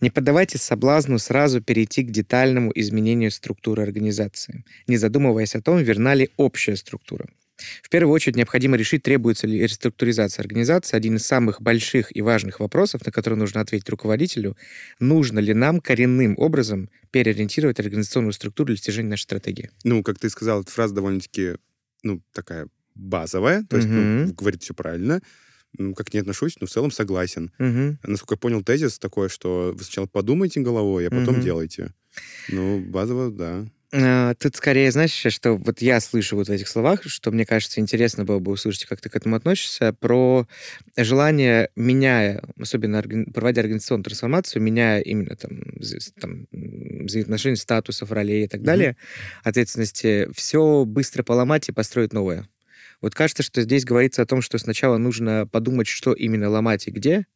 Не поддавайтесь соблазну сразу перейти к детальному изменению структуры организации, не задумываясь о том, верна ли общая структура. В первую очередь необходимо решить, требуется ли реструктуризация организации. Один из самых больших и важных вопросов, на который нужно ответить руководителю, нужно ли нам коренным образом переориентировать организационную структуру для достижения нашей стратегии. Ну, как ты сказал, эта фраза довольно-таки, ну, такая базовая, то есть, ну, Мгм. говорит все правильно. Как не отношусь, но в целом согласен. Мгм. Насколько я понял, тезис такой, что вы сначала подумайте головой, а потом Мгм. делайте. Ну, базово, да. А, Тут скорее, знаешь, что вот я слышу вот в этих словах, что мне кажется, интересно было бы услышать, как ты к этому относишься, про желание, меняя, особенно органи- проводя организационную трансформацию, меняя именно там, там взаимоотношения статусов, ролей и так Мгм. далее, ответственности, все быстро поломать и построить новое. Вот кажется, что здесь говорится о том, что сначала нужно подумать, что именно ломать и где,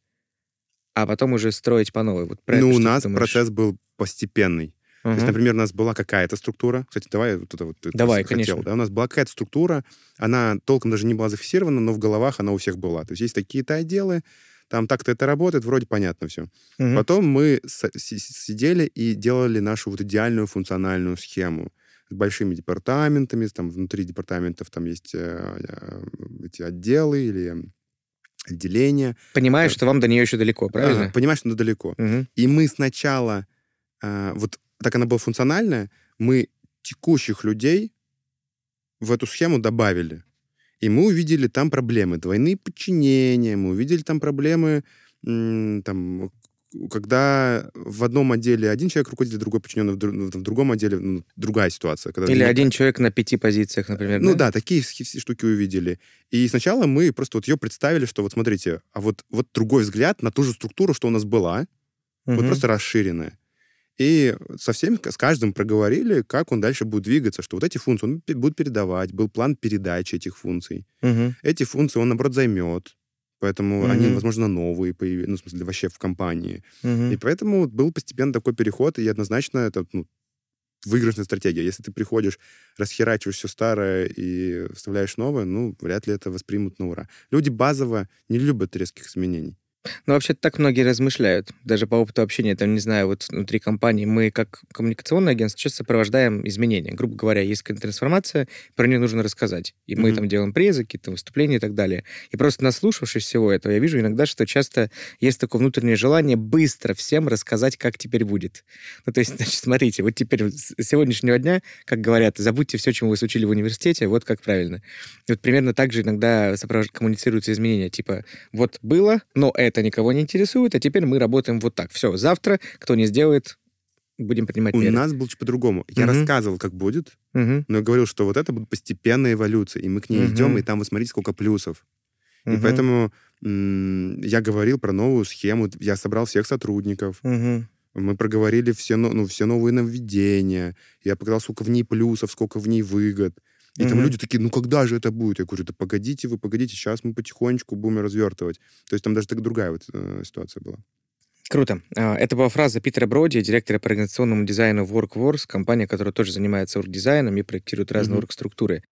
а потом уже строить по новой. Вот ну, у нас процесс был постепенный. То есть, например, у нас была какая-то структура. Кстати, давай вот это вот ты Давай, хотел, конечно. да? У нас была какая-то структура, она толком даже не была зафиксирована, но в головах она у всех была. То есть есть такие-то отделы, там так-то это работает, вроде понятно все. Мгм. Потом мы сидели и делали нашу вот идеальную функциональную схему с большими департаментами, там внутри департаментов там есть э, э, эти отделы или отделения. Понимаешь, так. что вам до нее еще далеко, правильно? А, понимаешь, что далеко. Мгм. И мы сначала, а, вот так она была функциональная, мы текущих людей в эту схему добавили. И мы увидели там проблемы. Двойные подчинения, мы увидели там проблемы, там, когда в одном отделе один человек руководитель, другой подчиненный, в, дру- в другом отделе ну, другая ситуация. Когда Или один человек на пяти позициях, например. ну да, такие все все штуки увидели. И сначала мы просто вот ее представили, что вот смотрите, а вот, вот другой взгляд на ту же структуру, что у нас была, вот Мгм. просто расширенная. И со всеми, с каждым проговорили, как он дальше будет двигаться, что вот эти функции он будет передавать, был план передачи этих функций. Мгм. Эти функции он, наоборот, займет, поэтому Мгм. они, возможно, новые появились, ну, в смысле, вообще в компании. Мгм. И поэтому был постепенно такой переход, и однозначно это ну, выигрышная стратегия. Если ты приходишь, расхерачиваешь все старое и вставляешь новое, ну, вряд ли это воспримут на ура. Люди базово не любят резких изменений. Ну, вообще так многие размышляют. Даже по опыту общения, там, не знаю, вот внутри компании мы, как коммуникационное агентство, сейчас сопровождаем изменения. Грубо говоря, есть какая-то трансформация, про нее нужно рассказать. И мы Мгм. там делаем презы, какие-то выступления и так далее. И просто наслушавшись всего этого, я вижу иногда, что часто есть такое внутреннее желание быстро всем рассказать, как теперь будет. Ну, то есть, значит, смотрите, вот теперь с сегодняшнего дня, как говорят, забудьте все, чему вы вас учили в университете, вот как правильно. И вот примерно так же иногда сопровож- коммуницируются изменения. Типа, вот было, но это никого не интересует, а теперь мы работаем вот так. Все, завтра кто не сделает, будем принимать У меры. нас было чуть по-другому. Я Мгм. рассказывал, как будет, Мгм. но я говорил, что вот это будет постепенная эволюция, и мы к ней Мгм. идем, и там вы смотрите, сколько плюсов. И Мгм. поэтому я говорил про новую схему, я собрал всех сотрудников, Мгм. мы проговорили все, но- ну, все новые нововведения, я показал, сколько в ней плюсов, сколько в ней выгод. И там люди такие, ну когда же это будет? Я говорю, да погодите вы, погодите, сейчас мы потихонечку будем развертывать. То есть там даже так другая вот э, ситуация была. Круто. А, Это была фраза Питера Броди, директора по организационному дизайну WorkWorks, компания, которая тоже занимается оргдизайном и проектирует разные Мгм. оргструктуры.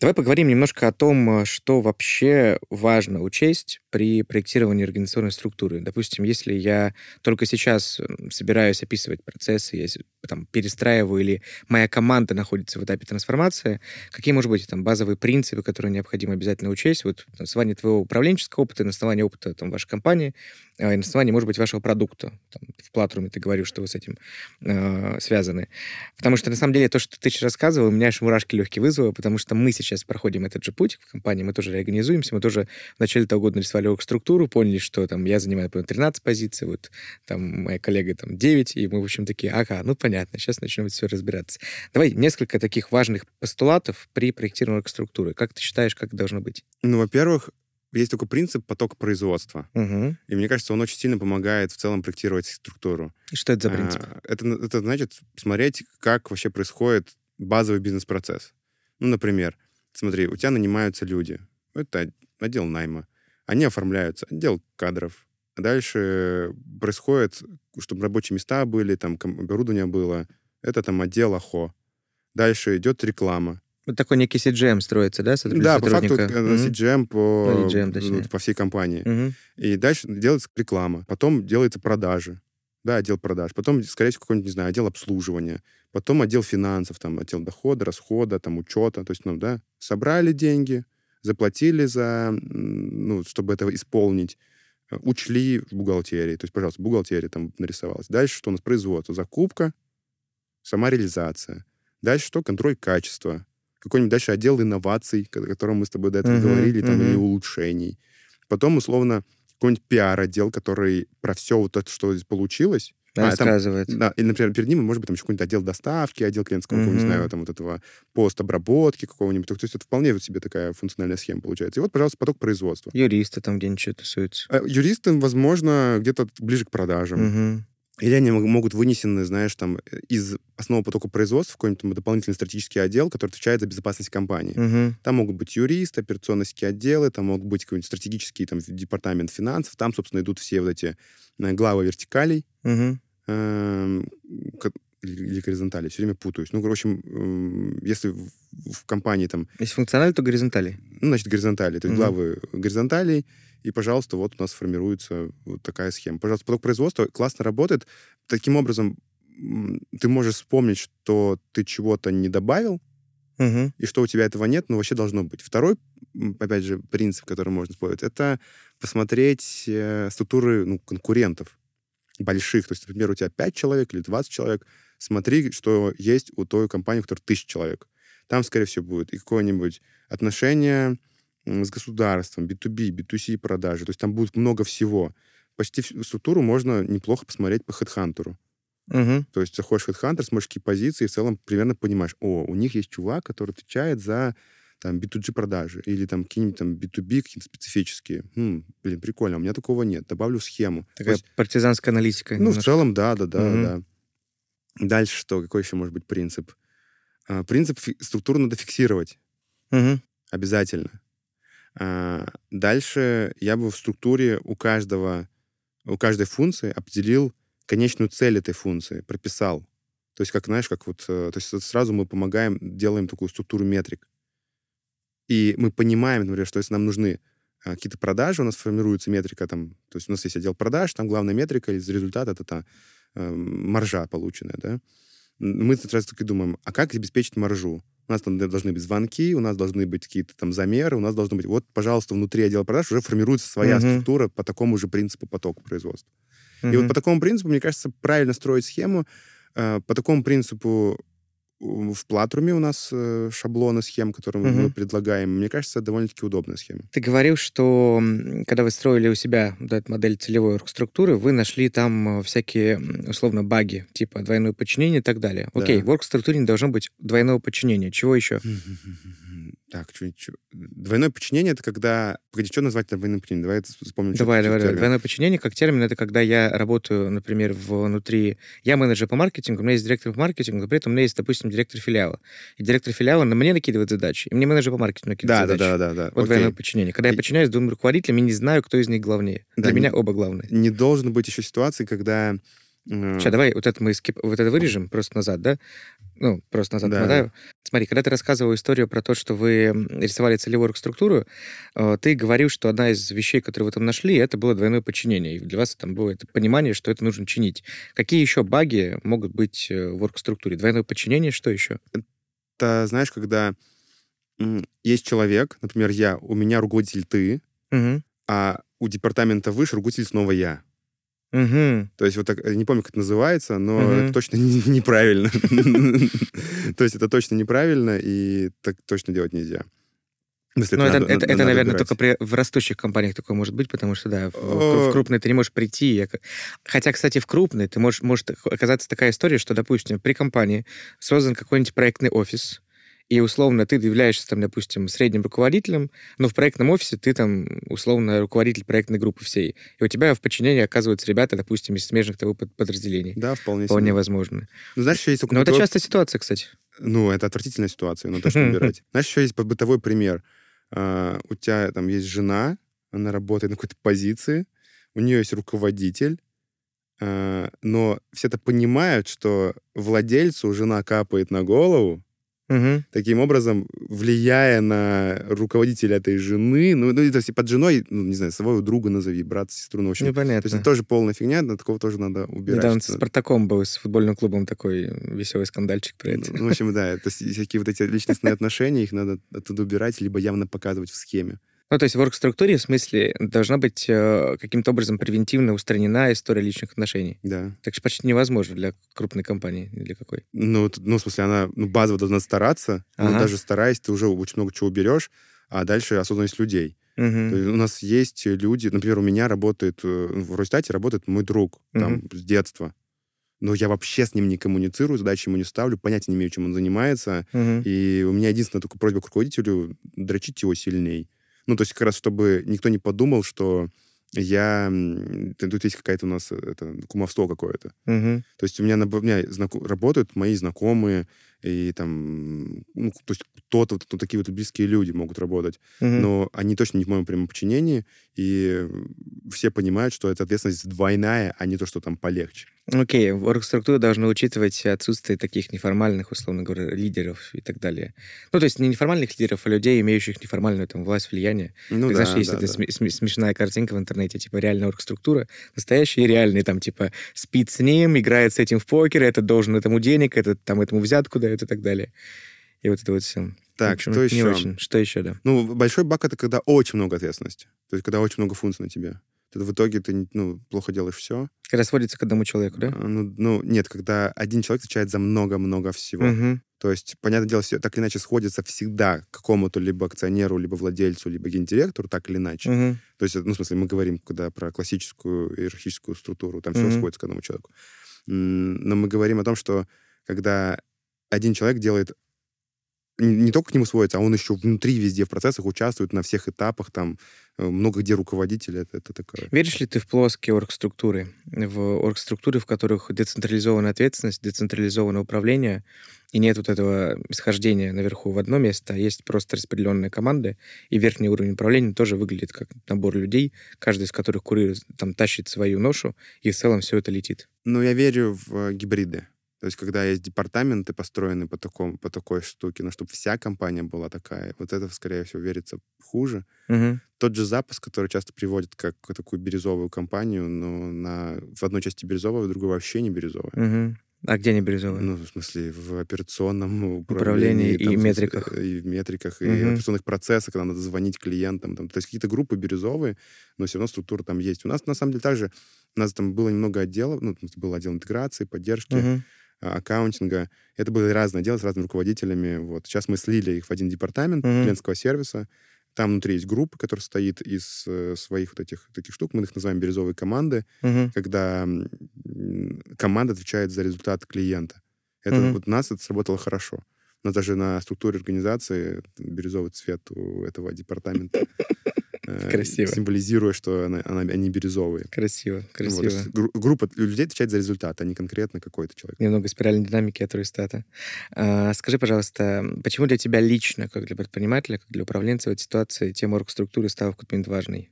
Давай поговорим немножко о том, э, что вообще важно учесть при проектировании организационной структуры. Допустим, если я только сейчас собираюсь описывать процессы, я там, перестраиваю или моя команда находится в этапе трансформации, какие, может быть, там, базовые принципы, которые необходимо обязательно учесть вот, на основании твоего управленческого опыта, на основании опыта там, вашей компании, э, и на основании, может быть, вашего продукта. Там, в Платруме ты говоришь, что вы с этим э, связаны. Потому что, на самом деле, то, что ты сейчас рассказывал, у меня аж мурашки легкие вызвало, потому что мы сейчас проходим этот же путь в компании, мы тоже реорганизуемся, мы тоже в начале того года нарисовали структуру, поняли, что там я занимаю, например, 13 позиций, вот там моя коллега там 9, и мы, в общем, такие, ага, ну понятно, сейчас начнем все разбираться. Давай несколько таких важных постулатов при проектировании структуры. Как ты считаешь, как должно быть? Ну, во-первых, есть такой принцип потока производства. Угу. И мне кажется, он очень сильно помогает в целом проектировать структуру. И что это за принцип? А, Это, это значит смотреть, как вообще происходит базовый бизнес-процесс. Ну, например, смотри, у тебя нанимаются люди. Это отдел найма. Они оформляются. Отдел кадров. Дальше происходит, чтобы рабочие места были, там оборудование было. Это там отдел АХО. Дальше идет реклама. Вот такой некий CGM строится, да, Да, по факту сотрудника? э, Мгм. CGM по, EGM, точнее. вот, по всей компании. Мгм. И дальше делается реклама. Потом делается продажи. Да, отдел продаж. Потом, скорее всего, какой-нибудь, не знаю, отдел обслуживания. Потом отдел финансов, там, отдел дохода, расхода, там, учета. То есть, ну, да, собрали деньги, заплатили за, ну, чтобы это исполнить, э, учли в бухгалтерии. То есть, пожалуйста, бухгалтерия там нарисовалась. Дальше что у нас? Производство, закупка, сама реализация. Дальше что? Контроль качества. Какой-нибудь дальше отдел инноваций, о котором мы с тобой до этого Мгм, говорили, там, мгм. или улучшений. Потом, условно, какой-нибудь пиар-отдел, который про все вот это, что здесь получилось, а, там- да, и, например, перед ним может быть там еще какой-нибудь отдел доставки, отдел клиентского, какого, не знаю, там вот этого постобработки какого-нибудь. То есть это вполне вот себе такая функциональная схема получается. И вот, пожалуйста, поток производства. Юристы там где-нибудь тусуются. Э, Юристы, возможно, где-то ближе к продажам. Мгм. Или они мог- могут вынесены, знаешь, там, э, из основного потока производства в какой-нибудь там дополнительный стратегический отдел, который отвечает за безопасность компании. Мгм. Там могут быть юристы, операционные отделы, там могут быть какой-нибудь стратегический там, департамент финансов. Там, собственно, идут все вот эти э, главы вертикалей эм, ко- или горизонтали. Все время путаюсь. Ну, в общем, если в, в компании там, Если функционально, то горизонтали. ну, значит, горизонтали, то есть Мгм. главы горизонталей, и, пожалуйста, вот у нас формируется вот такая схема. Пожалуйста, поток производства классно работает. Таким образом, ты можешь вспомнить, что ты чего-то не добавил, Мгм. и что у тебя этого нет, но вообще должно быть. Второй, опять же, принцип, который можно использовать, это посмотреть э, структуры ну, конкурентов больших. То есть, например, у тебя 5 человек или 20 человек, смотри, что есть у той компании, у которой 1000 человек. Там, скорее всего, будет и какое-нибудь отношение с государством, B2B, B2C продажи. То есть там будет много всего. Почти всю структуру можно неплохо посмотреть по HeadHunter. Мгм. То есть заходишь в HeadHunter, смотришь какие позиции, и в целом примерно понимаешь, о, у них есть чувак, который отвечает за там B2G продажи или там какие-нибудь там B2B какие-то специфические. Хм, блин, прикольно, у меня такого нет. Добавлю схему. Такая есть, партизанская аналитика. ну, в немножко. целом, да, да, да, Мгм. да. Дальше что? Какой еще может быть принцип? А, принцип структуру надо фиксировать Мгм. обязательно. А, дальше я бы в структуре у каждого, у каждой функции определил конечную цель этой функции, прописал. То есть, как, знаешь, как вот... э, То есть сразу мы помогаем, делаем такую структуру метрик. И мы понимаем, например, что если нам нужны а, какие-то продажи, у нас формируется метрика там... То есть у нас есть отдел продаж, там главная метрика из результата это та э, маржа полученная, да? Мы сразу таки думаем, а как обеспечить маржу? У нас там должны быть звонки, у нас должны быть какие-то там замеры, у нас должны быть... Вот, пожалуйста, внутри отдела продаж уже формируется своя Мгм. структура по такому же принципу потока производства. И Мгм. вот по такому принципу, мне кажется, правильно строить схему. э, По такому принципу в Платруме у нас э, шаблоны схем, которые Мгм. мы предлагаем. Мне кажется, это довольно-таки удобная схема. Ты говорил, что когда вы строили у себя вот эту модель целевой оргструктуры, вы нашли там э, всякие, условно, баги, типа двойное подчинение и так далее. Да. Окей, в оргструктуре не должно быть двойного подчинения. Чего еще? Так, двойное подчинение это когда. Погоди, что назвать это двойным подчинением? Давай это вспомним. Давай, давай, давай. Двойное подчинение как термин это когда я работаю, например, внутри. Я менеджер по маркетингу, у меня есть директор по маркетингу, но при этом у меня есть, допустим, директор филиала. И директор филиала на мне накидывает задачи, и мне менеджер по маркетингу накидывает Да, да, задачи. да, да, да. Вот Окей. двойное подчинение. Когда я И- подчиняюсь двум руководителям и не знаю, кто из них главнее. Да, Для не- меня оба главные. Не должен быть еще ситуации, когда. э, Сейчас, давай вот это мы скип... вот это вырежем просто назад, да? Ну, просто назад Да. мотаю. Смотри, когда ты рассказывал историю про то, что вы рисовали целевую структуру, ты говорил, что одна из вещей, которые вы там нашли, это было двойное подчинение. И для вас там было это понимание, что это нужно чинить. Какие еще баги могут быть э, в оргструктуре? Двойное подчинение, что еще? Это, знаешь, когда есть человек, например, я, у меня руководитель ты, Угу. а у департамента выше руководитель снова я. Угу. То есть вот так, не помню, как это называется, но Мгм. это точно не- неправильно. То есть это точно неправильно, и так точно делать нельзя. Ну, это, надо- это, надо- это, надо наверное, убирать. только при, в растущих компаниях такое может быть, потому что, да, в, О. в крупной ты не можешь прийти. я Хотя, кстати, в крупной ты можешь, может оказаться такая история, что, допустим, при компании создан какой-нибудь проектный офис, и условно ты являешься, там, допустим, средним руководителем, но в проектном офисе ты там, условно, руководитель проектной группы всей. И у тебя в подчинении оказываются ребята, допустим, из смежных того под- подразделений. Да, вполне Вполне себе. возможно. Ну, знаешь, еще есть Но это частая ситуация, кстати. Ну, это отвратительная ситуация, но точно убирать. Знаешь, еще есть бытовой пример. А, У тебя там есть жена, она работает на какой-то позиции, у нее есть руководитель, а, но все это понимают, что владельцу жена капает на голову, Мгм. таким образом влияя на руководителя этой жены, ну, ну, то есть под женой, ну, не знаю, своего друга назови, брат, сестру, ну, в общем, Ну, то есть это тоже полная фигня, но такого тоже надо убирать. Недавно с Спартаком был, с футбольным клубом такой веселый скандальчик про это. Ну, в общем, да, это с- всякие вот эти личностные отношения, их надо оттуда убирать, либо явно показывать в схеме. Ну, то есть в оргструктуре, в смысле, должна быть э, каким-то образом превентивно устранена история личных отношений. Да. Так что почти невозможно для крупной компании. Для какой? Ну, ну, в смысле, она ну, базово должна стараться, но Ага. даже стараясь, ты уже очень много чего уберешь, а дальше осознанность людей. Мгм. есть у нас есть люди, например, у меня работает, э, в Росстате работает мой друг, там, с детства. Но я вообще с ним не коммуницирую, задачи ему не ставлю, понятия не имею, чем он занимается. Мгм. И у меня единственная только просьба к руководителю — дрочить его сильней. Ну, то есть как раз, чтобы никто не подумал, что я... Тут есть какая-то у нас э, это, кумовство какое-то. Мгм. То есть у меня, у меня знако- работают мои знакомые, и там, ну, то есть кто-то, вот, ну, такие вот близкие люди могут работать, Мгм. но они точно не в моем прямом подчинении, и все понимают, что эта ответственность двойная, а не то, что там полегче. Окей, оргструктура должна учитывать отсутствие таких неформальных, условно говоря, лидеров и так далее. Ну, то есть не неформальных лидеров, а людей, имеющих неформальную там власть, влияние. Ну Как, да, знаешь, есть да, эта да. сме- сме- смешная картинка в интернете, типа реальная оргструктура, настоящая и реальная, там, типа, спит с ним, играет с этим в покер, этот должен этому денег, этот там этому взятку дает и так далее. И вот это вот все. Так, что Не еще? очень. Что еще, да? Ну, большой баг — это когда очень много ответственности. То есть когда очень много функций на тебе. Тогда в итоге ты ну, плохо делаешь все. Когда сводится к одному человеку, да? Ну, ну, нет, когда один человек отвечает за много-много всего. Мгм. То есть, понятное дело, все так или иначе сходится всегда к какому-то либо акционеру, либо владельцу, либо гендиректору, так или иначе. Мгм. То есть, ну, в смысле, мы говорим, когда про классическую иерархическую структуру, там все Мгм. сходится к одному человеку. Но мы говорим о том, что когда один человек делает не только к нему сводится, а он еще внутри везде в процессах участвует на всех этапах, там э, много где руководитель, это, это такое. Веришь ли ты в плоские оргструктуры? В оргструктуры, в которых децентрализованная ответственность, децентрализованное управление, и нет вот этого исхождения наверху в одно место, а есть просто распределенные команды, и верхний уровень управления тоже выглядит как набор людей, каждый из которых курирует, там, тащит свою ношу, и в целом все это летит. Но я верю в э, гибриды. То есть, когда есть департаменты, построенные по, такому, по такой штуке, но чтобы вся компания была такая, вот это, скорее всего, верится хуже. Мгм. Тот же запуск, который часто приводит как такую бирюзовую компанию, но на, в одной части бирюзовая, в другой вообще не бирюзовая. Мгм. А где они бирюзовые? Ну, в смысле, в операционном Управлении управлении. и там, в смысле, метриках. э, И в метриках, и Мгм. в операционных процессах, когда надо звонить клиентам. Там. То есть какие-то группы бирюзовые, но все равно структура там есть. У нас, на самом деле, также у нас там было немного отделов, ну, в смысле, был отдел интеграции, поддержки, Мгм. А, аккаунтинга. Это было разное дело с разными руководителями. Вот. Сейчас мы слили их в один департамент mm-hmm. клиентского сервиса. Там внутри есть группа, которая состоит из э, своих вот этих таких штук. Мы их называем бирюзовые команды, Мгм. когда команда отвечает за результат клиента. Это Мгм. вот у нас это сработало хорошо. У нас даже на структуре организации бирюзовый цвет у этого департамента. Э, Красиво. Символизируя, что она- она- они бирюзовые. Красиво, Вот, красиво. есть гру- группа людей отвечает за результат, а не конкретно какой-то человек. Немного спиральной динамики от Руистата. А, скажи, пожалуйста, почему для тебя лично, как для предпринимателя, как для управленца в этой ситуации, тема оргструктуры стала в какой-то момент важной?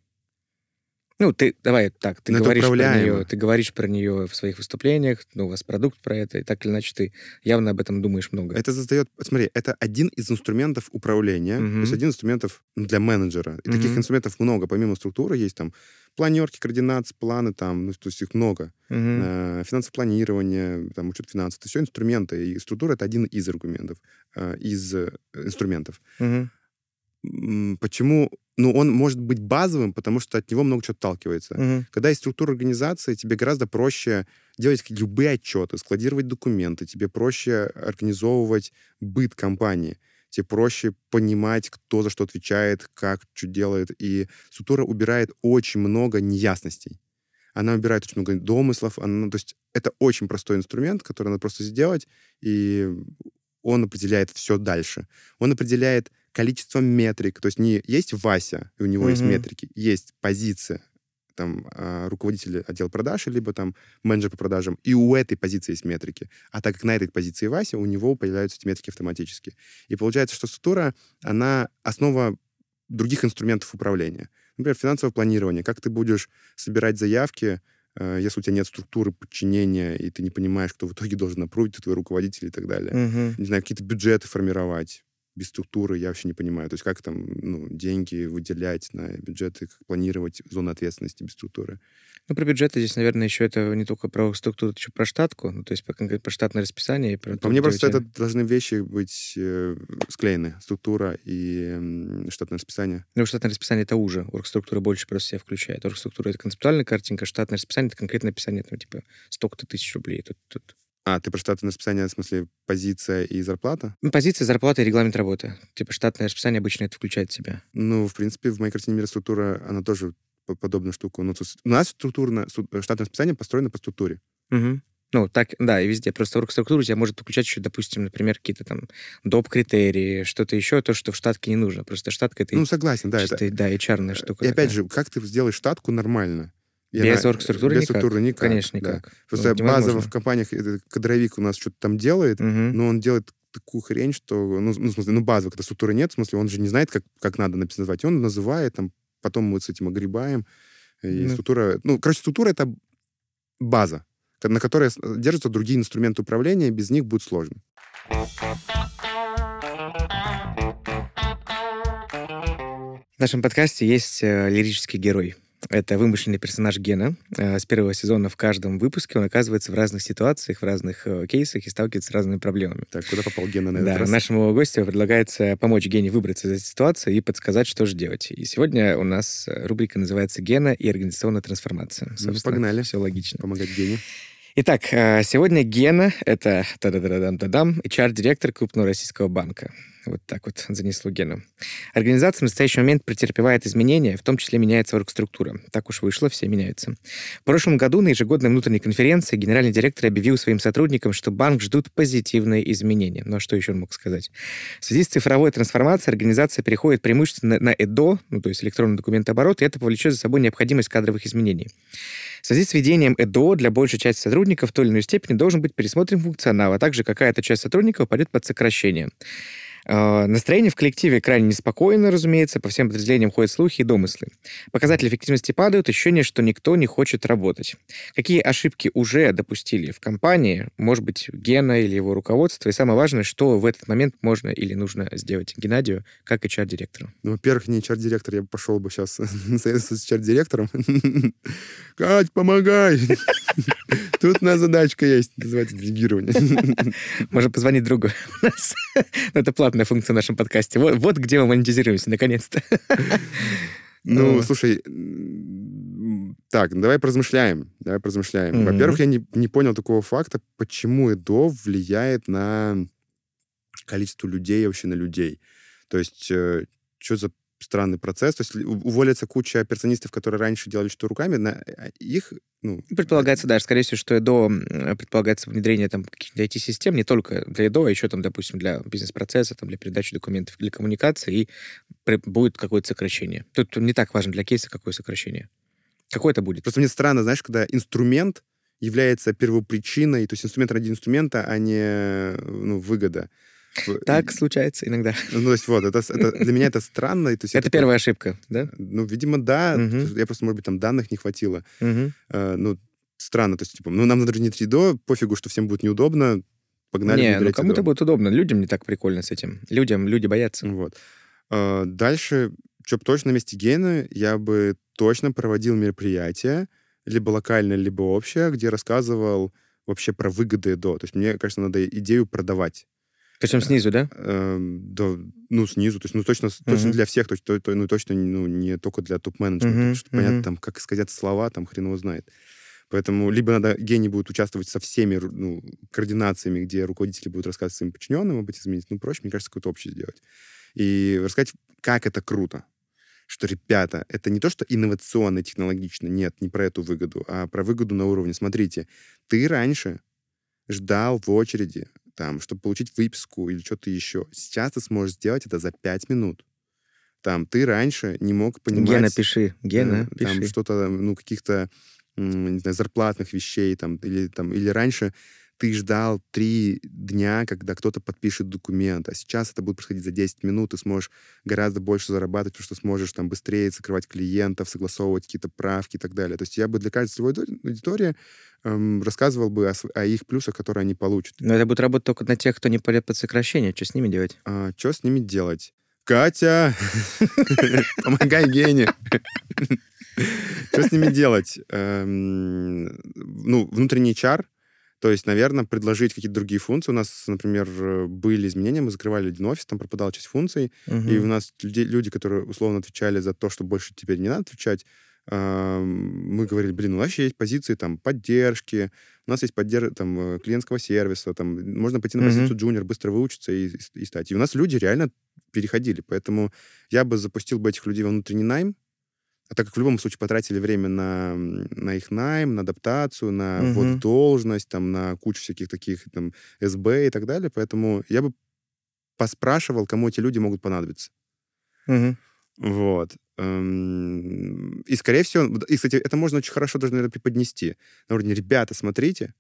Ну, ты, давай так, ты говоришь про нее, ты говоришь про нее в своих выступлениях, ну, у вас продукт про это, и так или иначе ты явно об этом думаешь много. Это задает... Смотри, это один из инструментов управления, Мгм. то есть один из инструментов для менеджера. И таких Мгм. инструментов много. Помимо структуры есть там планерки, координации, планы, там, ну, то есть их много. Э, финансовое планирование, там, учет финансов. Это все инструменты. И структура — это один из аргументов, э, из э, инструментов. Мгм. Почему? Ну, он может быть базовым, потому что от него много чего отталкивается. Мгм. Когда есть структура организации, тебе гораздо проще делать любые отчеты, складировать документы, тебе проще организовывать быт компании, тебе проще понимать, кто за что отвечает, как что делает. И структура убирает очень много неясностей. Она убирает очень много домыслов. Она, то есть это очень простой инструмент, который надо просто сделать, и он определяет все дальше. Он определяет количество метрик. То есть не есть Вася, и у него есть Мгм. метрики, есть позиция там а, руководителя отдела продаж, либо там менеджер по продажам, и у этой позиции есть метрики. А так как на этой позиции Вася, у него появляются эти метрики автоматически. И получается, что структура, она основа других инструментов управления. Например, финансовое планирование. Как ты будешь собирать заявки, э, если у тебя нет структуры подчинения, и ты не понимаешь, кто в итоге должен опрувить, твой руководитель и так далее. Мгм. Не знаю, какие-то бюджеты формировать без структуры, я вообще не понимаю. То есть как там ну, деньги выделять на бюджеты, как планировать зону ответственности без структуры. Ну, про бюджеты здесь, наверное, еще это не только про структуру, это еще про штатку, ну, то есть про, про штатное расписание. И про По мне просто это должны вещи быть э, склеены. Структура и м, штатное расписание. Ну, штатное расписание это уже. Оргструктура больше просто себя включает. Оргструктура это концептуальная картинка, штатное расписание это конкретное описание, ну, типа, столько-то тысяч рублей. Тут, тут. А, ты про штатное расписание, в смысле позиция и зарплата? Ну, позиция, зарплата и регламент работы. Типа, штатное расписание обычно это включает в себя. Ну, в принципе, в моей картине мира структура, она тоже по- подобную штуку. Ну, то есть у нас структурно, су- штатное расписание построено по структуре. Мгм. Ну, так, да, и везде. Просто оргструктура у тебя может включать еще, допустим, например, какие-то там доп. критерии, что-то еще, то, что в штатке не нужно. Просто штатка это Ну, согласен, да. это- чисто, да, HR-ная штука. И опять такая. же, как ты сделаешь штатку нормально? Без оргструктуры Без никак. структуры никак. Конечно, да. никак. Просто Ну, базово в компаниях кадровик у нас что-то там делает, Мгм. но он делает такую хрень, что, ну, ну, в смысле, ну, базово, когда структуры нет, в смысле, он же не знает, как, как надо назвать. Он называет, там, потом мы с этим огребаем. И Ну. структура... Ну, короче, структура — это база, на которой держатся другие инструменты управления, без них будет сложно. В нашем подкасте есть э, лирический герой. Это вымышленный персонаж Гена. Э, с первого сезона в каждом выпуске он оказывается в разных ситуациях, в разных э, кейсах и сталкивается с разными проблемами. Так, куда попал Гена на этот Да, раз? нашему гостю предлагается помочь Гене выбраться из этой ситуации и подсказать, что же делать. И сегодня у нас э, рубрика называется «Гена и организационная трансформация». Ну, погнали. Все логично. Помогать Гене. Итак, э, сегодня Гена — это HR-директор крупного российского банка. Вот так вот занесло Гену. Организация в настоящий момент претерпевает изменения, в том числе меняется оргструктура. Так уж вышло, все меняются. В прошлом году на ежегодной внутренней конференции генеральный директор объявил своим сотрудникам, что банк ждут позитивные изменения. Ну а что еще он мог сказать? В связи с цифровой трансформацией организация переходит преимущественно на ЭДО, ну то есть электронный документооборот, и это повлечет за собой необходимость кадровых изменений. В связи с введением ЭДО для большей части сотрудников в той или иной степени должен быть пересмотрен функционал, а также какая-то часть сотрудников пойдет под сокращение. Э, Настроение в коллективе крайне неспокойно, разумеется, по всем подразделениям ходят слухи и домыслы. Показатели эффективности падают, ощущение, что никто не хочет работать. Какие ошибки уже допустили в компании, может быть, Гена или его руководство, и самое важное, что в этот момент можно или нужно сделать Геннадию как HR-директору. Ну, во-первых, не HR-директор, я бы пошел бы сейчас на совет с HR-директором. Кать, помогай! Тут у нас задачка есть, называется делегирование. Можно позвонить другу. У нас- Платная функция в нашем подкасте. Вот, вот где мы монетизируемся, наконец-то. Ну, Э. слушай, Так, давай поразмышляем. Давай поразмышляем. Мгм. Во-первых, я не, не понял такого факта, почему ЭДО влияет на количество людей, вообще на людей. То есть, что за странный процесс. То есть уволится куча операционистов, которые раньше делали что руками, на а, их, ну, Предполагается, да, скорее всего, что ЭДО м, предполагается внедрение там каких-то IT-систем не только для ЭДО, а еще там, допустим, для бизнес-процесса, там, для передачи документов, для коммуникации, и будет какое-то сокращение. Тут не так важно для кейса, какое сокращение. Какое это будет? Просто мне странно, знаешь, когда инструмент является первопричиной, то есть инструмент ради инструмента, а не ну, выгода. Так случается иногда. Ну, то есть вот, это, это- для меня это странно. То есть Это такой, первая ошибка, да? Ну, видимо, да. Мгм. Я просто, может быть, там данных не хватило. Мгм. Э, ну, странно. То есть, типа, ну, нам надо внедрить редо, пофигу, что всем будет неудобно, погнали Не, ну кому-то будет удобно. Людям не так прикольно с этим. Людям, люди боятся. Вот. А, Дальше, что бы точно на месте Гены, я бы точно проводил мероприятие, либо локальное, либо общее, где рассказывал вообще про выгоды до. То есть мне кажется, надо идею продавать. Причем снизу, да? Эм, да, ну, снизу. То есть, ну, точно, точно Мгм. для всех, то то- ну, точно ну, не только для топ-менеджмента. Потому что, понятно, мгм. там, как сказать слова, там, хрен его знает. Поэтому либо надо, гений будет участвовать со всеми ну, координациями, где руководители будут рассказывать своим подчиненным об этих изменениях. Ну, проще, мне кажется, какое-то общее сделать. И рассказать, как это круто. Что, ребята, это не то, что инновационно, технологично, нет, не про эту выгоду, а про выгоду на уровне. Смотрите, ты раньше ждал в очереди, там, чтобы получить выписку или что-то еще. Сейчас ты сможешь сделать это за пять минут. Там, ты раньше не мог понимать... Гена, пиши. Гена, э, там пиши. что-то, ну, каких-то, не знаю, зарплатных вещей, там, или, там, или раньше ты ждал три дня, когда кто-то подпишет документ, а сейчас это будет происходить за 10 минут, ты сможешь гораздо больше зарабатывать, потому что сможешь там быстрее закрывать клиентов, согласовывать какие-то правки и так далее. То есть я бы для каждой целевой аудитории- эм, рассказывал бы о, о их плюсах, которые они получат. Но это будет работать только на тех, кто не пойдет под сокращение. Что с ними делать? А, что с ними делать? Катя, помогай Гене. Что с ними делать? Эм, Ну, внутренний чар, то есть, наверное, предложить какие-то другие функции. У нас, например, э, были изменения, мы закрывали один офис, там пропадала часть функций, и у нас люди, люди, которые условно отвечали за то, что больше теперь не надо отвечать, мы говорили, блин, у нас еще есть позиции там поддержки, у нас есть поддержка там э, клиентского сервиса, там можно пойти на позицию джуниор, быстро выучиться и, и стать. И у нас люди реально переходили, поэтому я бы запустил бы этих людей во внутренний найм, а так как в любом случае потратили время на, на их найм, на адаптацию, на ввод Мгм. в должность, там, на кучу всяких таких там СБ и так далее, поэтому я бы поспрашивал, кому эти люди могут понадобиться. Мгм. Вот. Эм, И, скорее всего, и, кстати, это можно очень хорошо даже, наверное, преподнести. На уровне, ребята, смотрите,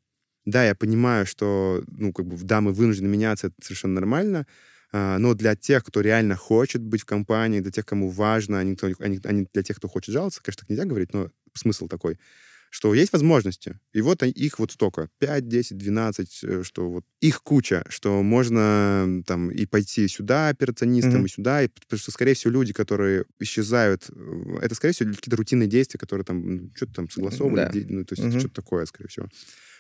да, я понимаю, что, ну, как бы, да, мы вынуждены меняться, это совершенно нормально, но для тех, кто реально хочет быть в компании, для тех, кому важно, а не, кто- а не- а не для тех, кто хочет жаловаться, конечно, так нельзя говорить, но смысл такой, что есть возможности, и вот их вот столько, 5, 10, 12, э, что вот их куча, что можно там и пойти сюда операционистом, Мгм. и сюда, и, потому что, скорее всего, люди, которые исчезают, э, это, скорее всего, какие-то рутинные действия, которые там м, что-то там согласовывали, Да. ну, то есть Мгм. что-то такое, скорее всего.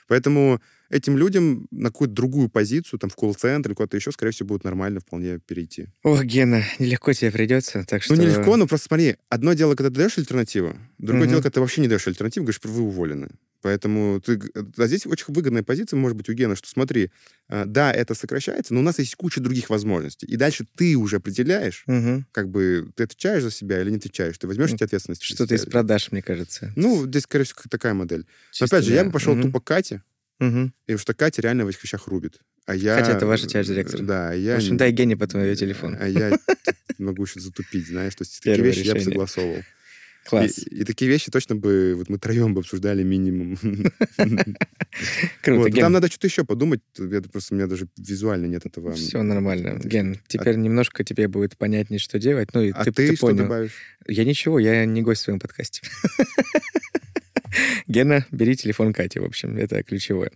Поэтому этим людям на какую-то другую позицию, там, в колл-центр или куда-то еще, скорее всего, будет нормально вполне перейти. Ох, Гена, нелегко тебе придется, так что... Ну, нелегко, но просто смотри, одно дело, когда ты даешь альтернативу, другое Мгм. дело, когда ты вообще не даешь альтернативу, говоришь, вы уволены. Поэтому ты... А здесь очень выгодная позиция, может быть, у Гена, что смотри, а, да, это сокращается, но у нас есть куча других возможностей. И дальше ты уже определяешь, Мгм. как бы ты отвечаешь за себя или не отвечаешь, ты возьмешь Ну, эти ответственность. за Что-то из продаж, мне кажется. Ну, здесь, скорее всего, такая модель. Но, Чисто опять же, я для- бы пошел Мгм. тупо к Кате, Мгм. потому что Катя реально в этих вещах рубит. А я... Хотя это ваша часть директора. Да, а В я... общем, дай Гене потом ее телефон. А я могу еще затупить, знаешь, то есть такие вещи я бы согласовывал. Класс. И, и такие вещи точно бы вот мы троем бы обсуждали минимум. Круто, Вот, Ген. Там надо что-то еще подумать. Это просто у меня даже визуально нет этого. Все нормально. Ген, теперь немножко тебе будет понятнее, что делать. Ну, и А ты, ты, ты что понял. добавишь? Я ничего, я не гость в своем подкасте. Гена, бери телефон Кати, в общем, это ключевое.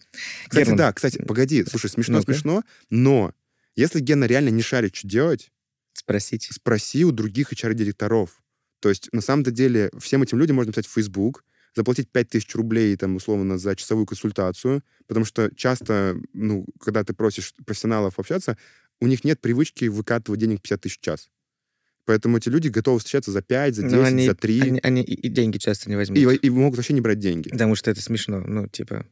Кстати, Герман, да, кстати, погоди, слушай, смешно, Ну-ка. смешно, но если Гена реально не шарит, что делать, Спросите. спроси у других HR-директоров. То есть, на самом-то деле, всем этим людям можно написать в Facebook, заплатить 5000 рублей, там, условно, за часовую консультацию, потому что часто, ну, когда ты просишь профессионалов общаться, у них нет привычки выкатывать денег 50 тысяч в час. Поэтому эти люди готовы встречаться за 5, за 10, Но они, за 3. Они, они и, и деньги часто не возьмут. И, и могут вообще не брать деньги. Потому что это смешно. Ну, типа...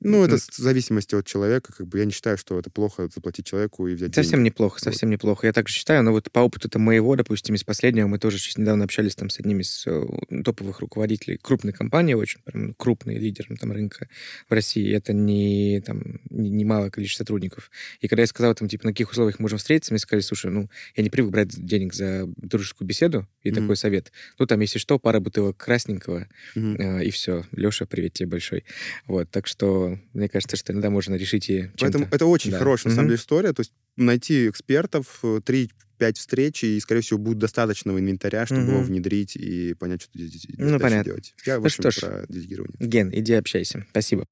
Ну, это в зависимости от человека. Как бы я не считаю, что это плохо заплатить человеку и взять Совсем деньги. неплохо, совсем неплохо. Я также считаю, но вот по опыту это моего, допустим, из последнего, мы тоже сейчас недавно общались там с одним из э, топовых руководителей крупной компании, очень прям крупный лидер там рынка в России. Это не там не, не малое количество сотрудников. И когда я сказал там, типа, на каких условиях можем встретиться, мне сказали, слушай, ну, я не привык брать денег за дружескую беседу, и Мгм. такой совет. Ну, там, если что, пара бутылок красненького, Мгм. э, и все. Леша, привет тебе большой. Вот, так что мне кажется, что иногда можно решить и Поэтому это очень Да. хорошая, на самом деле, история. То есть найти экспертов, э, 3-5 встреч, и, скорее всего, будет достаточного инвентаря, чтобы Мгм. его внедрить и понять, что здесь Ну, понятно. делать. Я, в Ну что ж. про делегирование. Ген, иди общайся. Спасибо.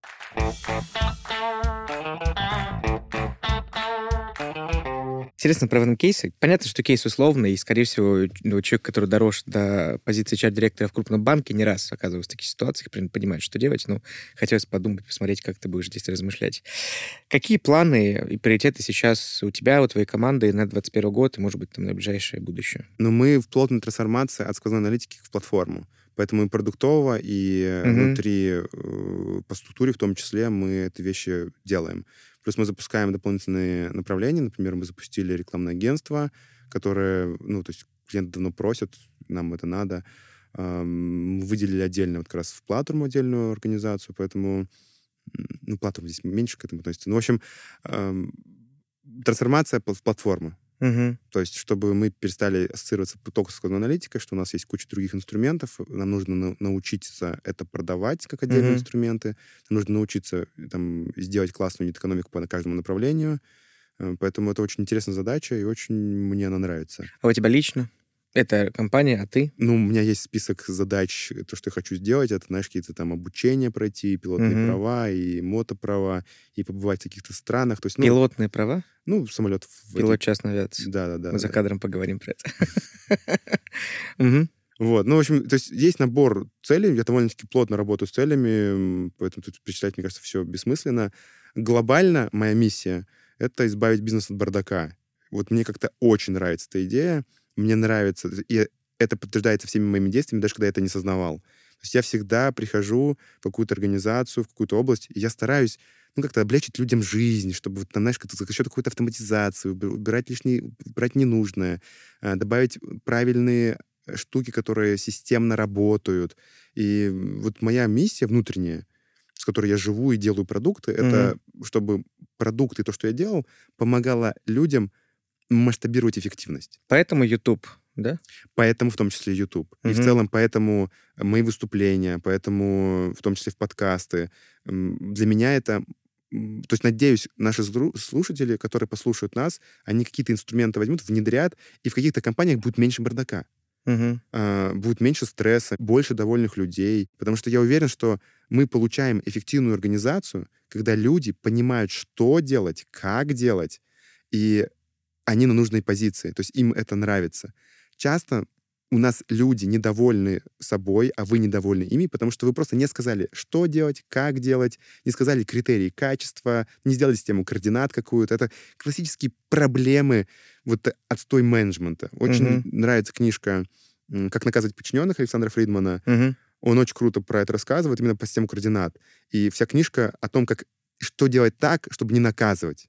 Интересно про кейсе. Понятно, что кейс условный, и, скорее всего, ну, человек, который дорос до позиции HR-директора в крупном банке, не раз оказывался в таких ситуациях, примерно понимает, что делать, но хотелось подумать, посмотреть, как ты будешь здесь размышлять. Какие планы и приоритеты сейчас у тебя, у твоей команды на 2021 год и, может быть, там, на ближайшее будущее? Но мы в плотной трансформации от сквозной аналитики в платформу. Поэтому и продуктово, и Мгм. внутри, э, по структуре в том числе, мы эти вещи делаем. Плюс мы запускаем дополнительные направления. Например, мы запустили рекламное агентство, которое, ну, то есть клиенты давно просят, нам это надо. Мы выделили отдельно вот как раз в платформу отдельную организацию, поэтому, ну, платформа здесь меньше к этому относится. Ну, в общем, трансформация в платформу. Угу. То есть, чтобы мы перестали ассоциироваться только с аналитикой, что у нас есть куча других инструментов, нам нужно на- научиться это продавать как отдельные Мгм. инструменты, нам нужно научиться там, сделать классную экономику по каждому направлению. Э, Поэтому это очень интересная задача, и очень мне она нравится. А у тебя лично? Это компания, а ты? Ну, у меня есть список задач, то, что я хочу сделать. Это, знаешь, какие-то там обучения пройти, пилотные Мгм. права и мотоправа, и побывать в каких-то странах. То есть, ну, Пилотные права? ну самолет... в Пилот эти- частной авиации. Да-да-да. Мы за да. кадром поговорим про это. Вот, ну, в общем, то есть есть набор целей, я довольно-таки плотно работаю с целями, поэтому тут перечислять, мне кажется, все бессмысленно. Глобально моя миссия — это избавить бизнес от бардака. Вот мне как-то очень нравится эта идея, мне нравится, и это подтверждается всеми моими действиями, даже когда я это не сознавал. То есть я всегда прихожу в какую-то организацию, в какую-то область, и я стараюсь ну, как-то облегчить людям жизнь, чтобы, вот, знаешь, как-то за счет какой-то автоматизации, уб- убирать лишнее, убирать ненужное, а, добавить правильные э, штуки, которые системно работают. И вот моя миссия внутренняя, с которой я живу и делаю продукты, это чтобы продукты, то, что я делал, помогало людям масштабировать эффективность. Поэтому YouTube, да? Поэтому в том числе YouTube. И в целом поэтому мои выступления, поэтому в том числе в подкасты. Для меня это... То есть, надеюсь, наши слушатели, которые послушают нас, они какие-то инструменты возьмут, внедрят, и в каких-то компаниях будет меньше бардака. А, будет меньше стресса, больше довольных людей. Потому что я уверен, что мы получаем эффективную организацию, когда люди понимают, что делать, как делать, и они на нужной позиции. То есть им это нравится. Часто у нас люди недовольны собой, а вы недовольны ими, потому что вы просто не сказали, что делать, как делать, не сказали критерии качества, не сделали систему координат какую-то. Это классические проблемы вот отстой менеджмента. Очень Мгм. нравится книжка «Как наказывать подчиненных» Александра Фридмана. Мгм. Он очень круто про это рассказывает, именно по систему координат. И вся книжка о том, как что делать так, чтобы не наказывать.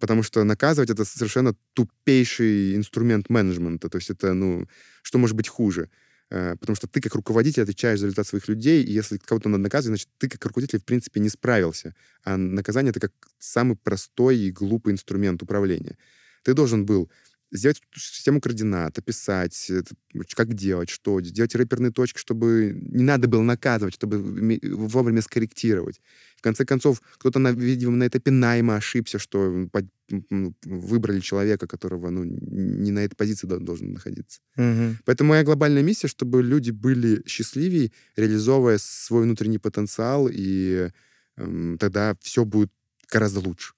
Потому что наказывать — это совершенно тупейший инструмент менеджмента. То есть это, ну, что может быть хуже? Э, Потому что ты как руководитель отвечаешь за результат своих людей, и если кого-то надо наказывать, значит, ты как руководитель, в принципе, не справился. А наказание — это как самый простой и глупый инструмент управления. Ты должен был сделать систему координат, описать, это, как делать, что, сделать рэперные точки, чтобы не надо было наказывать, чтобы вовремя скорректировать. В конце концов, кто-то, на, видимо, на этапе найма ошибся, что под- выбрали человека, которого ну, не на этой позиции до- должен находиться. Мгм. Поэтому моя глобальная миссия, чтобы люди были счастливее, реализовывая свой внутренний потенциал, и эм, тогда все будет гораздо лучше.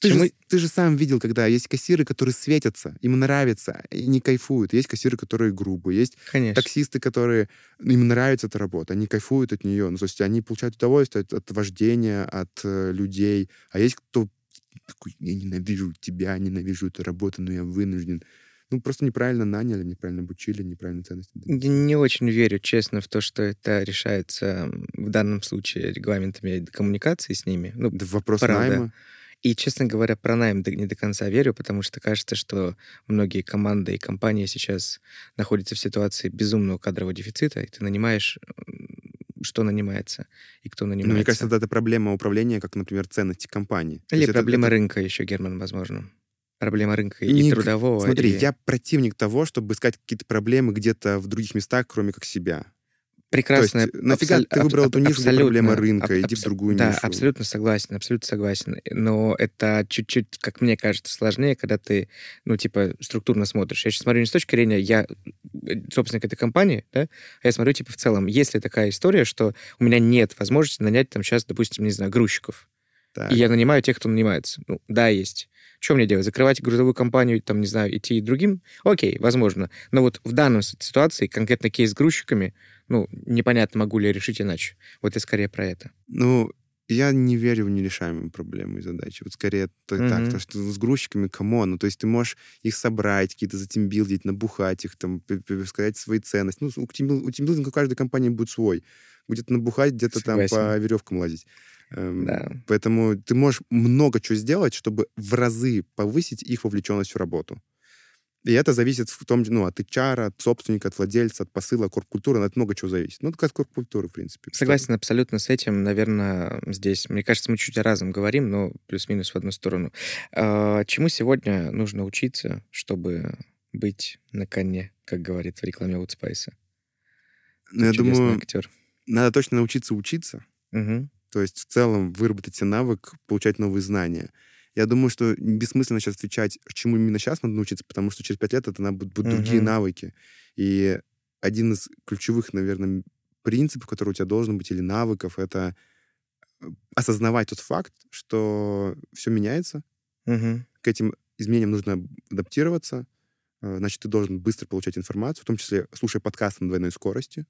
Ты же, ты же сам видел, когда есть кассиры, которые светятся, им нравится, и не кайфуют. Есть кассиры, которые грубые. Есть Конечно. таксисты, которые... Им нравится эта работа, они кайфуют от нее. Ну, то есть они получают удовольствие от, от вождения, от э, людей. А есть кто такой, я ненавижу тебя, ненавижу эту работу, но я вынужден. ну, просто неправильно наняли, неправильно обучили, неправильно ценности. Я не очень верю, честно, в то, что это решается в данном случае регламентами коммуникации с ними. Ну, Да вопрос правда. найма. И, честно говоря, про найм не до конца верю, потому что кажется, что многие команды и компании сейчас находятся в ситуации безумного кадрового дефицита, и ты нанимаешь, что нанимается и кто Ну, нанимается. мне кажется, это проблема управления, как, например, ценности компании. Или проблема это- рынка еще, Герман, возможно. Проблема рынка и Не- трудового. Смотри, и- я противник того, чтобы искать какие-то проблемы где-то в других местах, кроме как себя. Прекрасно. То есть, нафига ты выбрал эту нишу, где проблема рынка? Иди в другую да, нишу. абсолютно согласен, абсолютно согласен. Но это чуть-чуть, как мне кажется, сложнее, когда ты, ну, типа, структурно смотришь. Я сейчас смотрю не с точки зрения, я э, собственник этой компании, да, а я смотрю, типа, в целом, есть ли такая история, что у меня нет возможности нанять там сейчас, допустим, не знаю, грузчиков. Так. И я нанимаю тех, кто нанимается. Ну, да, есть. Что мне делать? Закрывать грузовую компанию, там, не знаю, идти другим? Окей, возможно. Но вот в данной ситуации, конкретно кейс с грузчиками, ну, непонятно, могу ли я решить иначе. Вот я скорее про это. Ну, я не верю в нерешаемые проблемы и задачи. Вот скорее то, так, Мгм. потому что с грузчиками, come on, ну, то есть ты можешь их собрать, какие-то затимбилдить, набухать их, там, сказать свои ценности. Ну, у, тимбил- у тимбилдинга у каждой компании будет свой. Где-то набухать, где-то там Согласен. по веревкам лазить. Эм, Да. Поэтому ты можешь много чего сделать, чтобы в разы повысить их вовлеченность в работу. И это зависит в том, ну, от HR, от собственника, от владельца, от посыла, корп-культуры, от много чего зависит. Ну, это как корп-культура, в принципе. Согласен абсолютно с этим. Наверное, здесь, мне кажется, мы чуть о разом говорим, но плюс-минус в одну сторону. А, Чему сегодня нужно учиться, чтобы быть на коне, как говорит в рекламе Spice? Ну, я думаю, актер. надо точно научиться учиться. Мгм. То есть в целом выработать себе навык, получать новые знания. Я думаю, что бессмысленно сейчас отвечать, чему именно сейчас надо научиться, потому что через пять лет это будут, будут другие Мгм. навыки. И один из ключевых, наверное, принципов, который у тебя должен быть, или навыков, это э, осознавать тот факт, что все меняется, Мгм. к этим изменениям нужно адаптироваться, э, значит, ты должен быстро получать информацию, в том числе слушая подкаст на двойной скорости,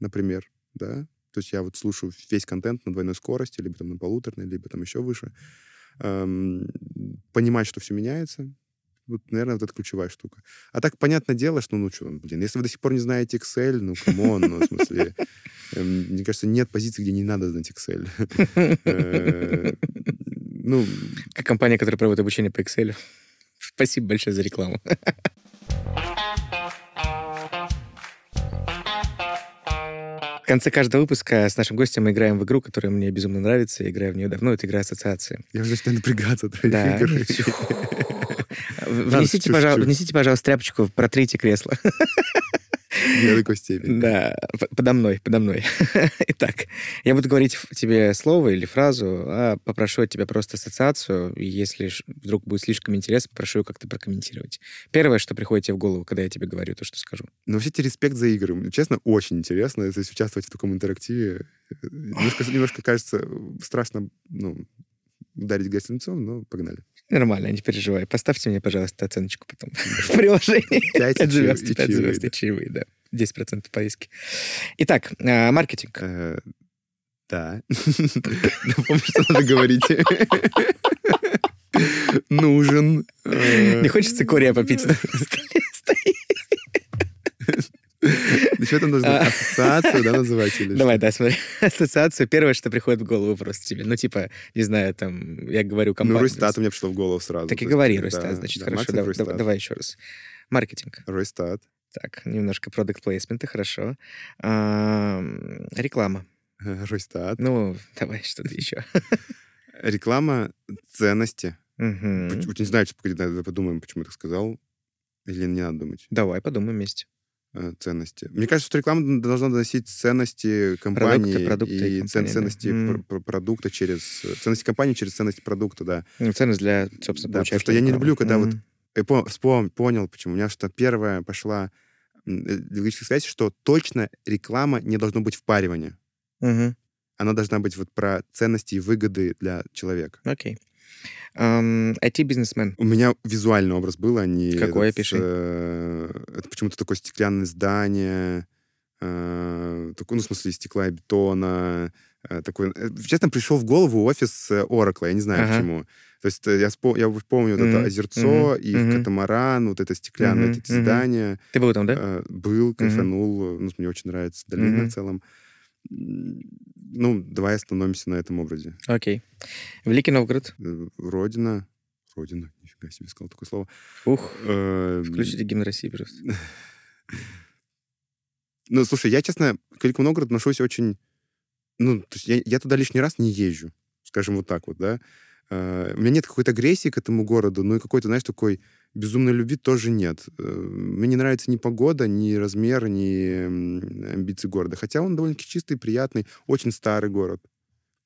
например, да, то есть я вот слушаю весь контент на двойной скорости, либо там на полуторной, либо там еще выше, Эм, понимать, что все меняется, вот, наверное, вот это ключевая штука. А так, понятное дело, что, ну, что, блин, если вы до сих пор не знаете Excel, ну, come on, ну, в смысле, эм, мне кажется, нет позиции, где не надо знать Excel. Э, Ну, компания, которая проводит обучение по Excel. Спасибо большое за рекламу. В конце каждого выпуска с нашим гостем мы играем в игру, которая мне безумно нравится. Я играю в нее давно. Это игра ассоциации. я уже начинаю напрягаться от твоих Да. игр. Внесите, чуть-чуть. пожалуйста, внесите, пожалуйста, тряпочку, протрите кресло. До такой степени. Да, подо мной, подо мной. Итак, я буду говорить тебе слово или фразу, а попрошу от тебя просто ассоциацию, и если вдруг будет слишком интересно, попрошу ее как-то прокомментировать. Первое, что приходит тебе в голову, когда я тебе говорю то, что скажу. Но вообще тебе респект за игры. Честно, очень интересно. Есть участвовать в таком интерактиве. э, Немножко, немножко кажется, страшно ну, ударить грязь лицом, но погнали. Нормально, не переживай. Поставьте мне, пожалуйста, оценочку потом в приложении. Пять и Пять звезд, чаевые, пять чаевые, звезд да. и чаевые, да. 10% поиски. Итак, а, маркетинг. Э, Да. Напомню, что надо говорить. Нужен. э, Не хочется корея попить? Еще там нужно А. ассоциацию, да, называть? или Давай, да, смотри. Ассоциацию. Первое, что приходит в голову просто тебе. Ну, типа, не знаю, там, я говорю Ну, компания. Ройстат у меня пришло в голову сразу. Так и говори, Ройстат, значит, хорошо. Давай, еще раз. Маркетинг. Ройстат. Так, немножко продукт плейсмента, хорошо. Ам, Реклама. э, Ройстат. Ну, давай что-то еще. Реклама ценности. Вот не знаю, что- подумаем, почему я так сказал. Или не надо думать. Давай подумаем вместе. Э, ценности. Мне кажется, что реклама должна доносить ценности компании продукта и и, компании, цен- да. ценности пр- пр- продукта через... Ценности компании через ценности продукта, да. Ну, Ценность для, собственно, Да, потому что я не люблю, когда вот Мгм. Я по- вспом- понял, почему. У меня что первая пошла э, логическая связь, что точно реклама не должно быть впаривания. Мгм. Она должна быть вот про ценности и выгоды для человека. Окей. IT-бизнесмен. У меня визуальный образ был, а не... Какой? этот, Опиши. э, это почему-то такое стеклянное здание, э, такое, ну, в смысле, стекла и бетона. э, такой, э, честно, пришел в голову офис э, Oracle, я не знаю Ага. почему. То есть э, я, спо- я помню вот это озерцо мгм, и мгм. катамаран, вот это стеклянное, Мгм, эти мгм. здания. Ты был там, да? Э, Был, кайфанул. Ну, мне очень нравится долина Мгм. в целом. Ну, давай остановимся на этом образе. Окей. Великий Новгород. Э, Родина. Родина, нифига себе сказал такое слово. Ух. Э, Включите гимн России, пожалуйста. Ну, слушай, я, честно, к Великому Новгороду отношусь очень... Ну, то есть я, я туда лишний раз не езжу, скажем вот так вот, да. Э, У меня нет какой-то агрессии к этому городу, ну и какой-то, знаешь, такой безумной любви тоже нет. Э, Мне не нравится ни погода, ни размер, ни амбиции города. Хотя он довольно-таки чистый, приятный, очень старый город.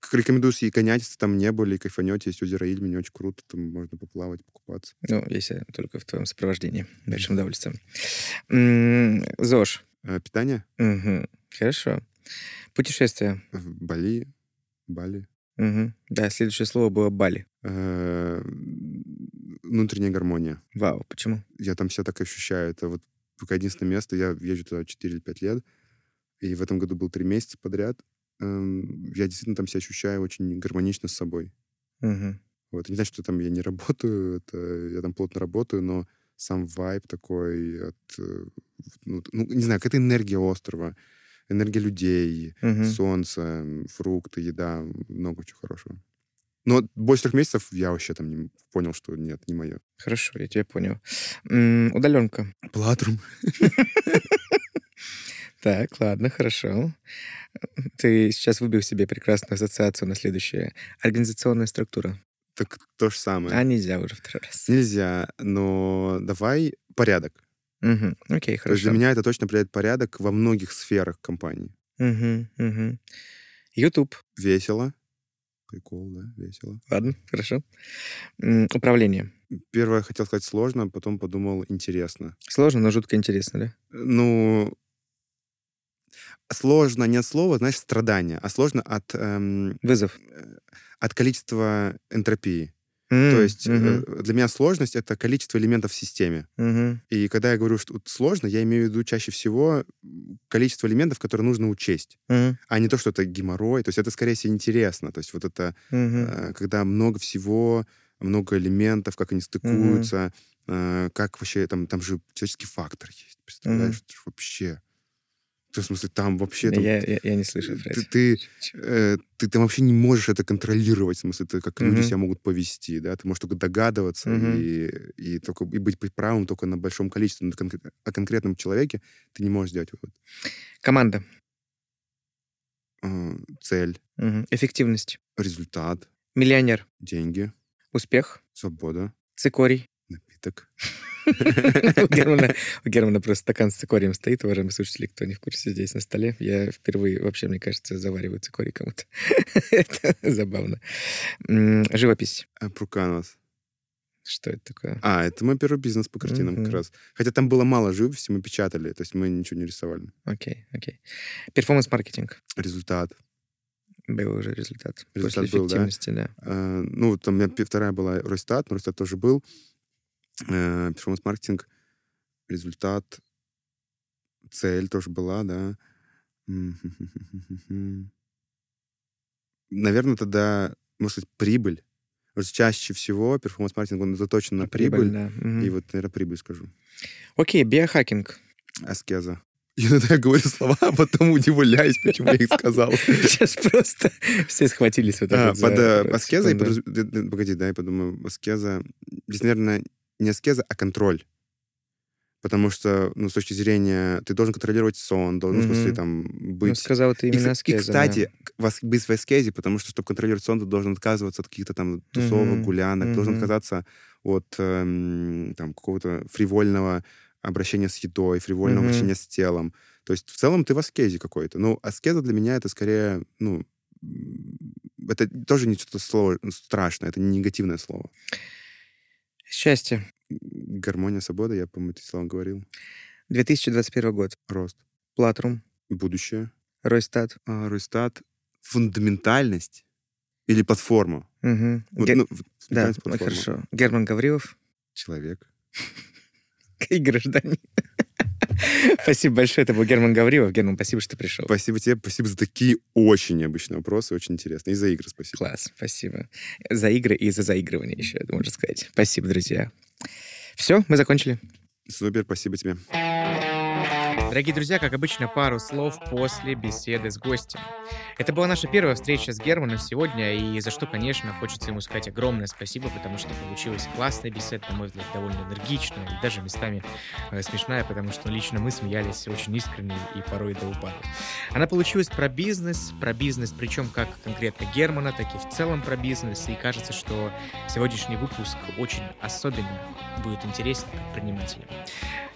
Как рекомендую и гонять, если там не были, и кайфанете. Есть озеро Ильмень, очень круто, там можно поплавать, покупаться. Ну, если только в твоем сопровождении. Большим удовольствием. ЗОЖ. Э, Питание? Мгм. Хорошо. Путешествия. В Бали, Бали. Мгм. Да, следующее слово было Бали. Э, Внутренняя гармония. Вау, почему? я там себя так ощущаю. Это вот пока единственное место. Я езжу туда 4 или 5 лет. И в этом году был 3 месяца подряд. Эм, Я действительно там себя ощущаю очень гармонично с собой. Мгм. Вот. Не значит, что там я не работаю, это, я там плотно работаю, но сам вайб такой от... э, Ну, ну, не знаю, какая-то энергия острова, энергия людей, Мгм. солнце, фрукты, еда, много чего хорошего. Но больше трех месяцев я вообще там не понял, что нет, не мое. Хорошо, я тебя понял. Удаленка. Платрум. Так, ладно, хорошо. Ты сейчас выбил себе прекрасную ассоциацию на следующее. Организационная структура. Так то же самое. А нельзя уже второй раз. Нельзя, но давай порядок. Мгм. Окей, То есть хорошо. для меня это точно определяет порядок во многих сферах компании. Мгм, мгм. YouTube. Весело. Прикол, да, весело. Ладно, хорошо. Управление. Первое хотел сказать сложно, потом подумал интересно. Сложно, но жутко интересно, да? Ну, сложно не от слова, знаешь, страдания, а сложно от, эм, Вызов. э, от количества энтропии. М, То есть мгм, для меня сложность — это количество элементов в системе. мгм. И когда я говорю, что сложно, я имею в виду чаще всего количество элементов, которые нужно учесть. Мгм, а не то, что это геморрой. То есть это, скорее всего, интересно. То есть вот это, э, когда много всего, много элементов, как они стыкуются, э, как вообще там, там же человеческий фактор есть. Представляешь? Это ж вообще... Есть, в смысле, там вообще... там- Я, я, я не слышу ты, фразы. ты, э, ты там вообще не можешь это контролировать, в смысле, ты, как люди Мгм. себя могут повести, да, ты можешь только догадываться Мгм. и, и, только, и быть правым только на большом количестве, но конкрет- о конкретном человеке ты не можешь сделать вывод. Команда. Э, цель, Мгм. Эффективность. результат, Миллионер. деньги, Успех. свобода, Цикорий. Напиток. У Германа, просто стакан с цикорием стоит, уважаемые слушатели, кто не в курсе, здесь на столе. Я впервые, вообще, мне кажется, завариваю цикорий кому-то. Это забавно. Живопись. А, Пруканос. Что это такое? А, это мой первый бизнес по картинам как раз. Хотя там было мало живописи, мы печатали, то есть мы ничего не рисовали. Окей, окей. Перформанс-маркетинг. Результат. Был уже результат. Результат После был, да? эффективности, да. Э, ну, вот там у меня вторая была Росстат, но Росстат тоже был. Э, Перформанс-маркетинг, результат, цель тоже была, да. Наверное, тогда, может быть, прибыль. Вот чаще всего перформанс-маркетинг, он заточен на прибыль. да. Мгм. И вот, наверное, прибыль скажу. Окей, биохакинг. Аскеза. Иногда я говорю слова, а потом удивляюсь, почему я их сказал. Сейчас просто все схватились вот так А, вот за Под э, подразу- д- д- погоди, да, я подумаю, аскеза... Здесь, наверное, не аскеза, а контроль. Потому что, ну, с точки зрения, ты должен контролировать сон, должен, в смысле, там, Ну, быть... сказал ты И, именно и, аскеза. да. кстати, вас- быть в аскезе, потому что, чтобы контролировать сон, ты должен отказываться от каких-то там тусовок, Мгм. гулянок, должен Мгм. отказаться от эм, там, какого-то фривольного обращения с едой, фривольного Мгм. обращения с телом. То есть в целом ты в аскезе какой-то. Ну, аскеза для меня это скорее, ну, это тоже не что-то слово страшное, это не негативное слово. Счастье. Гармония, свобода, я, по-моему, эти слова говорил. 2021 год. Рост. Платрум. Будущее. Ройстат. А, Ройстат. Фундаментальность или платформа? Мгм. Вот, Ге- ну, Да, платформа. хорошо. Герман Гаврилов Человек. и гражданин. Спасибо большое. Это был Герман Гаврилов. Герман, спасибо, что пришел. Спасибо тебе. Спасибо за такие очень необычные вопросы. Очень интересно. И за игры спасибо. Класс. Спасибо. За игры и за заигрывание еще, можно сказать. Спасибо, друзья. Все, мы закончили. Супер. Спасибо тебе. Дорогие друзья, как обычно, пару слов после беседы с гостем. Это была наша первая встреча с Германом сегодня, и за что, конечно, хочется ему сказать огромное спасибо, потому что получилась классная беседа, на мой взгляд, довольно энергичная и даже местами э, смешная, потому что лично мы смеялись очень искренне и порой до упада. Она получилась про бизнес, про бизнес, причем как конкретно Германа, так и в целом про бизнес, и кажется, что сегодняшний выпуск очень особенно будет интересен предпринимателям.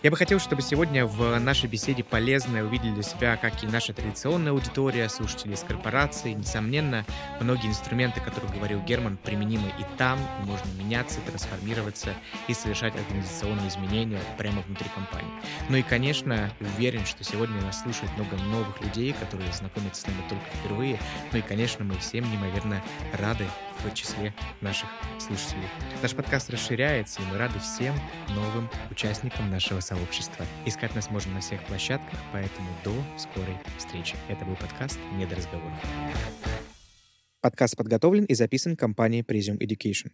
Я бы хотел, чтобы сегодня в нашей беседе полезное увидели для себя как и наша традиционная аудитория, слушатели из корпорации. Несомненно, многие инструменты, которые говорил Герман, применимы и там, и можно меняться, трансформироваться и совершать организационные изменения прямо внутри компании. Ну и, конечно, уверен, что сегодня нас слушает много новых людей, которые знакомятся с нами только впервые. Ну и, конечно, мы всем неимоверно рады в числе наших слушателей. Наш подкаст расширяется, и мы рады всем новым участникам нашего сообщества. Искать нас можно на всех площадках, поэтому до скорой встречи. Это был подкаст «Не до разговоров». Подкаст подготовлен и записан компанией Presium Education.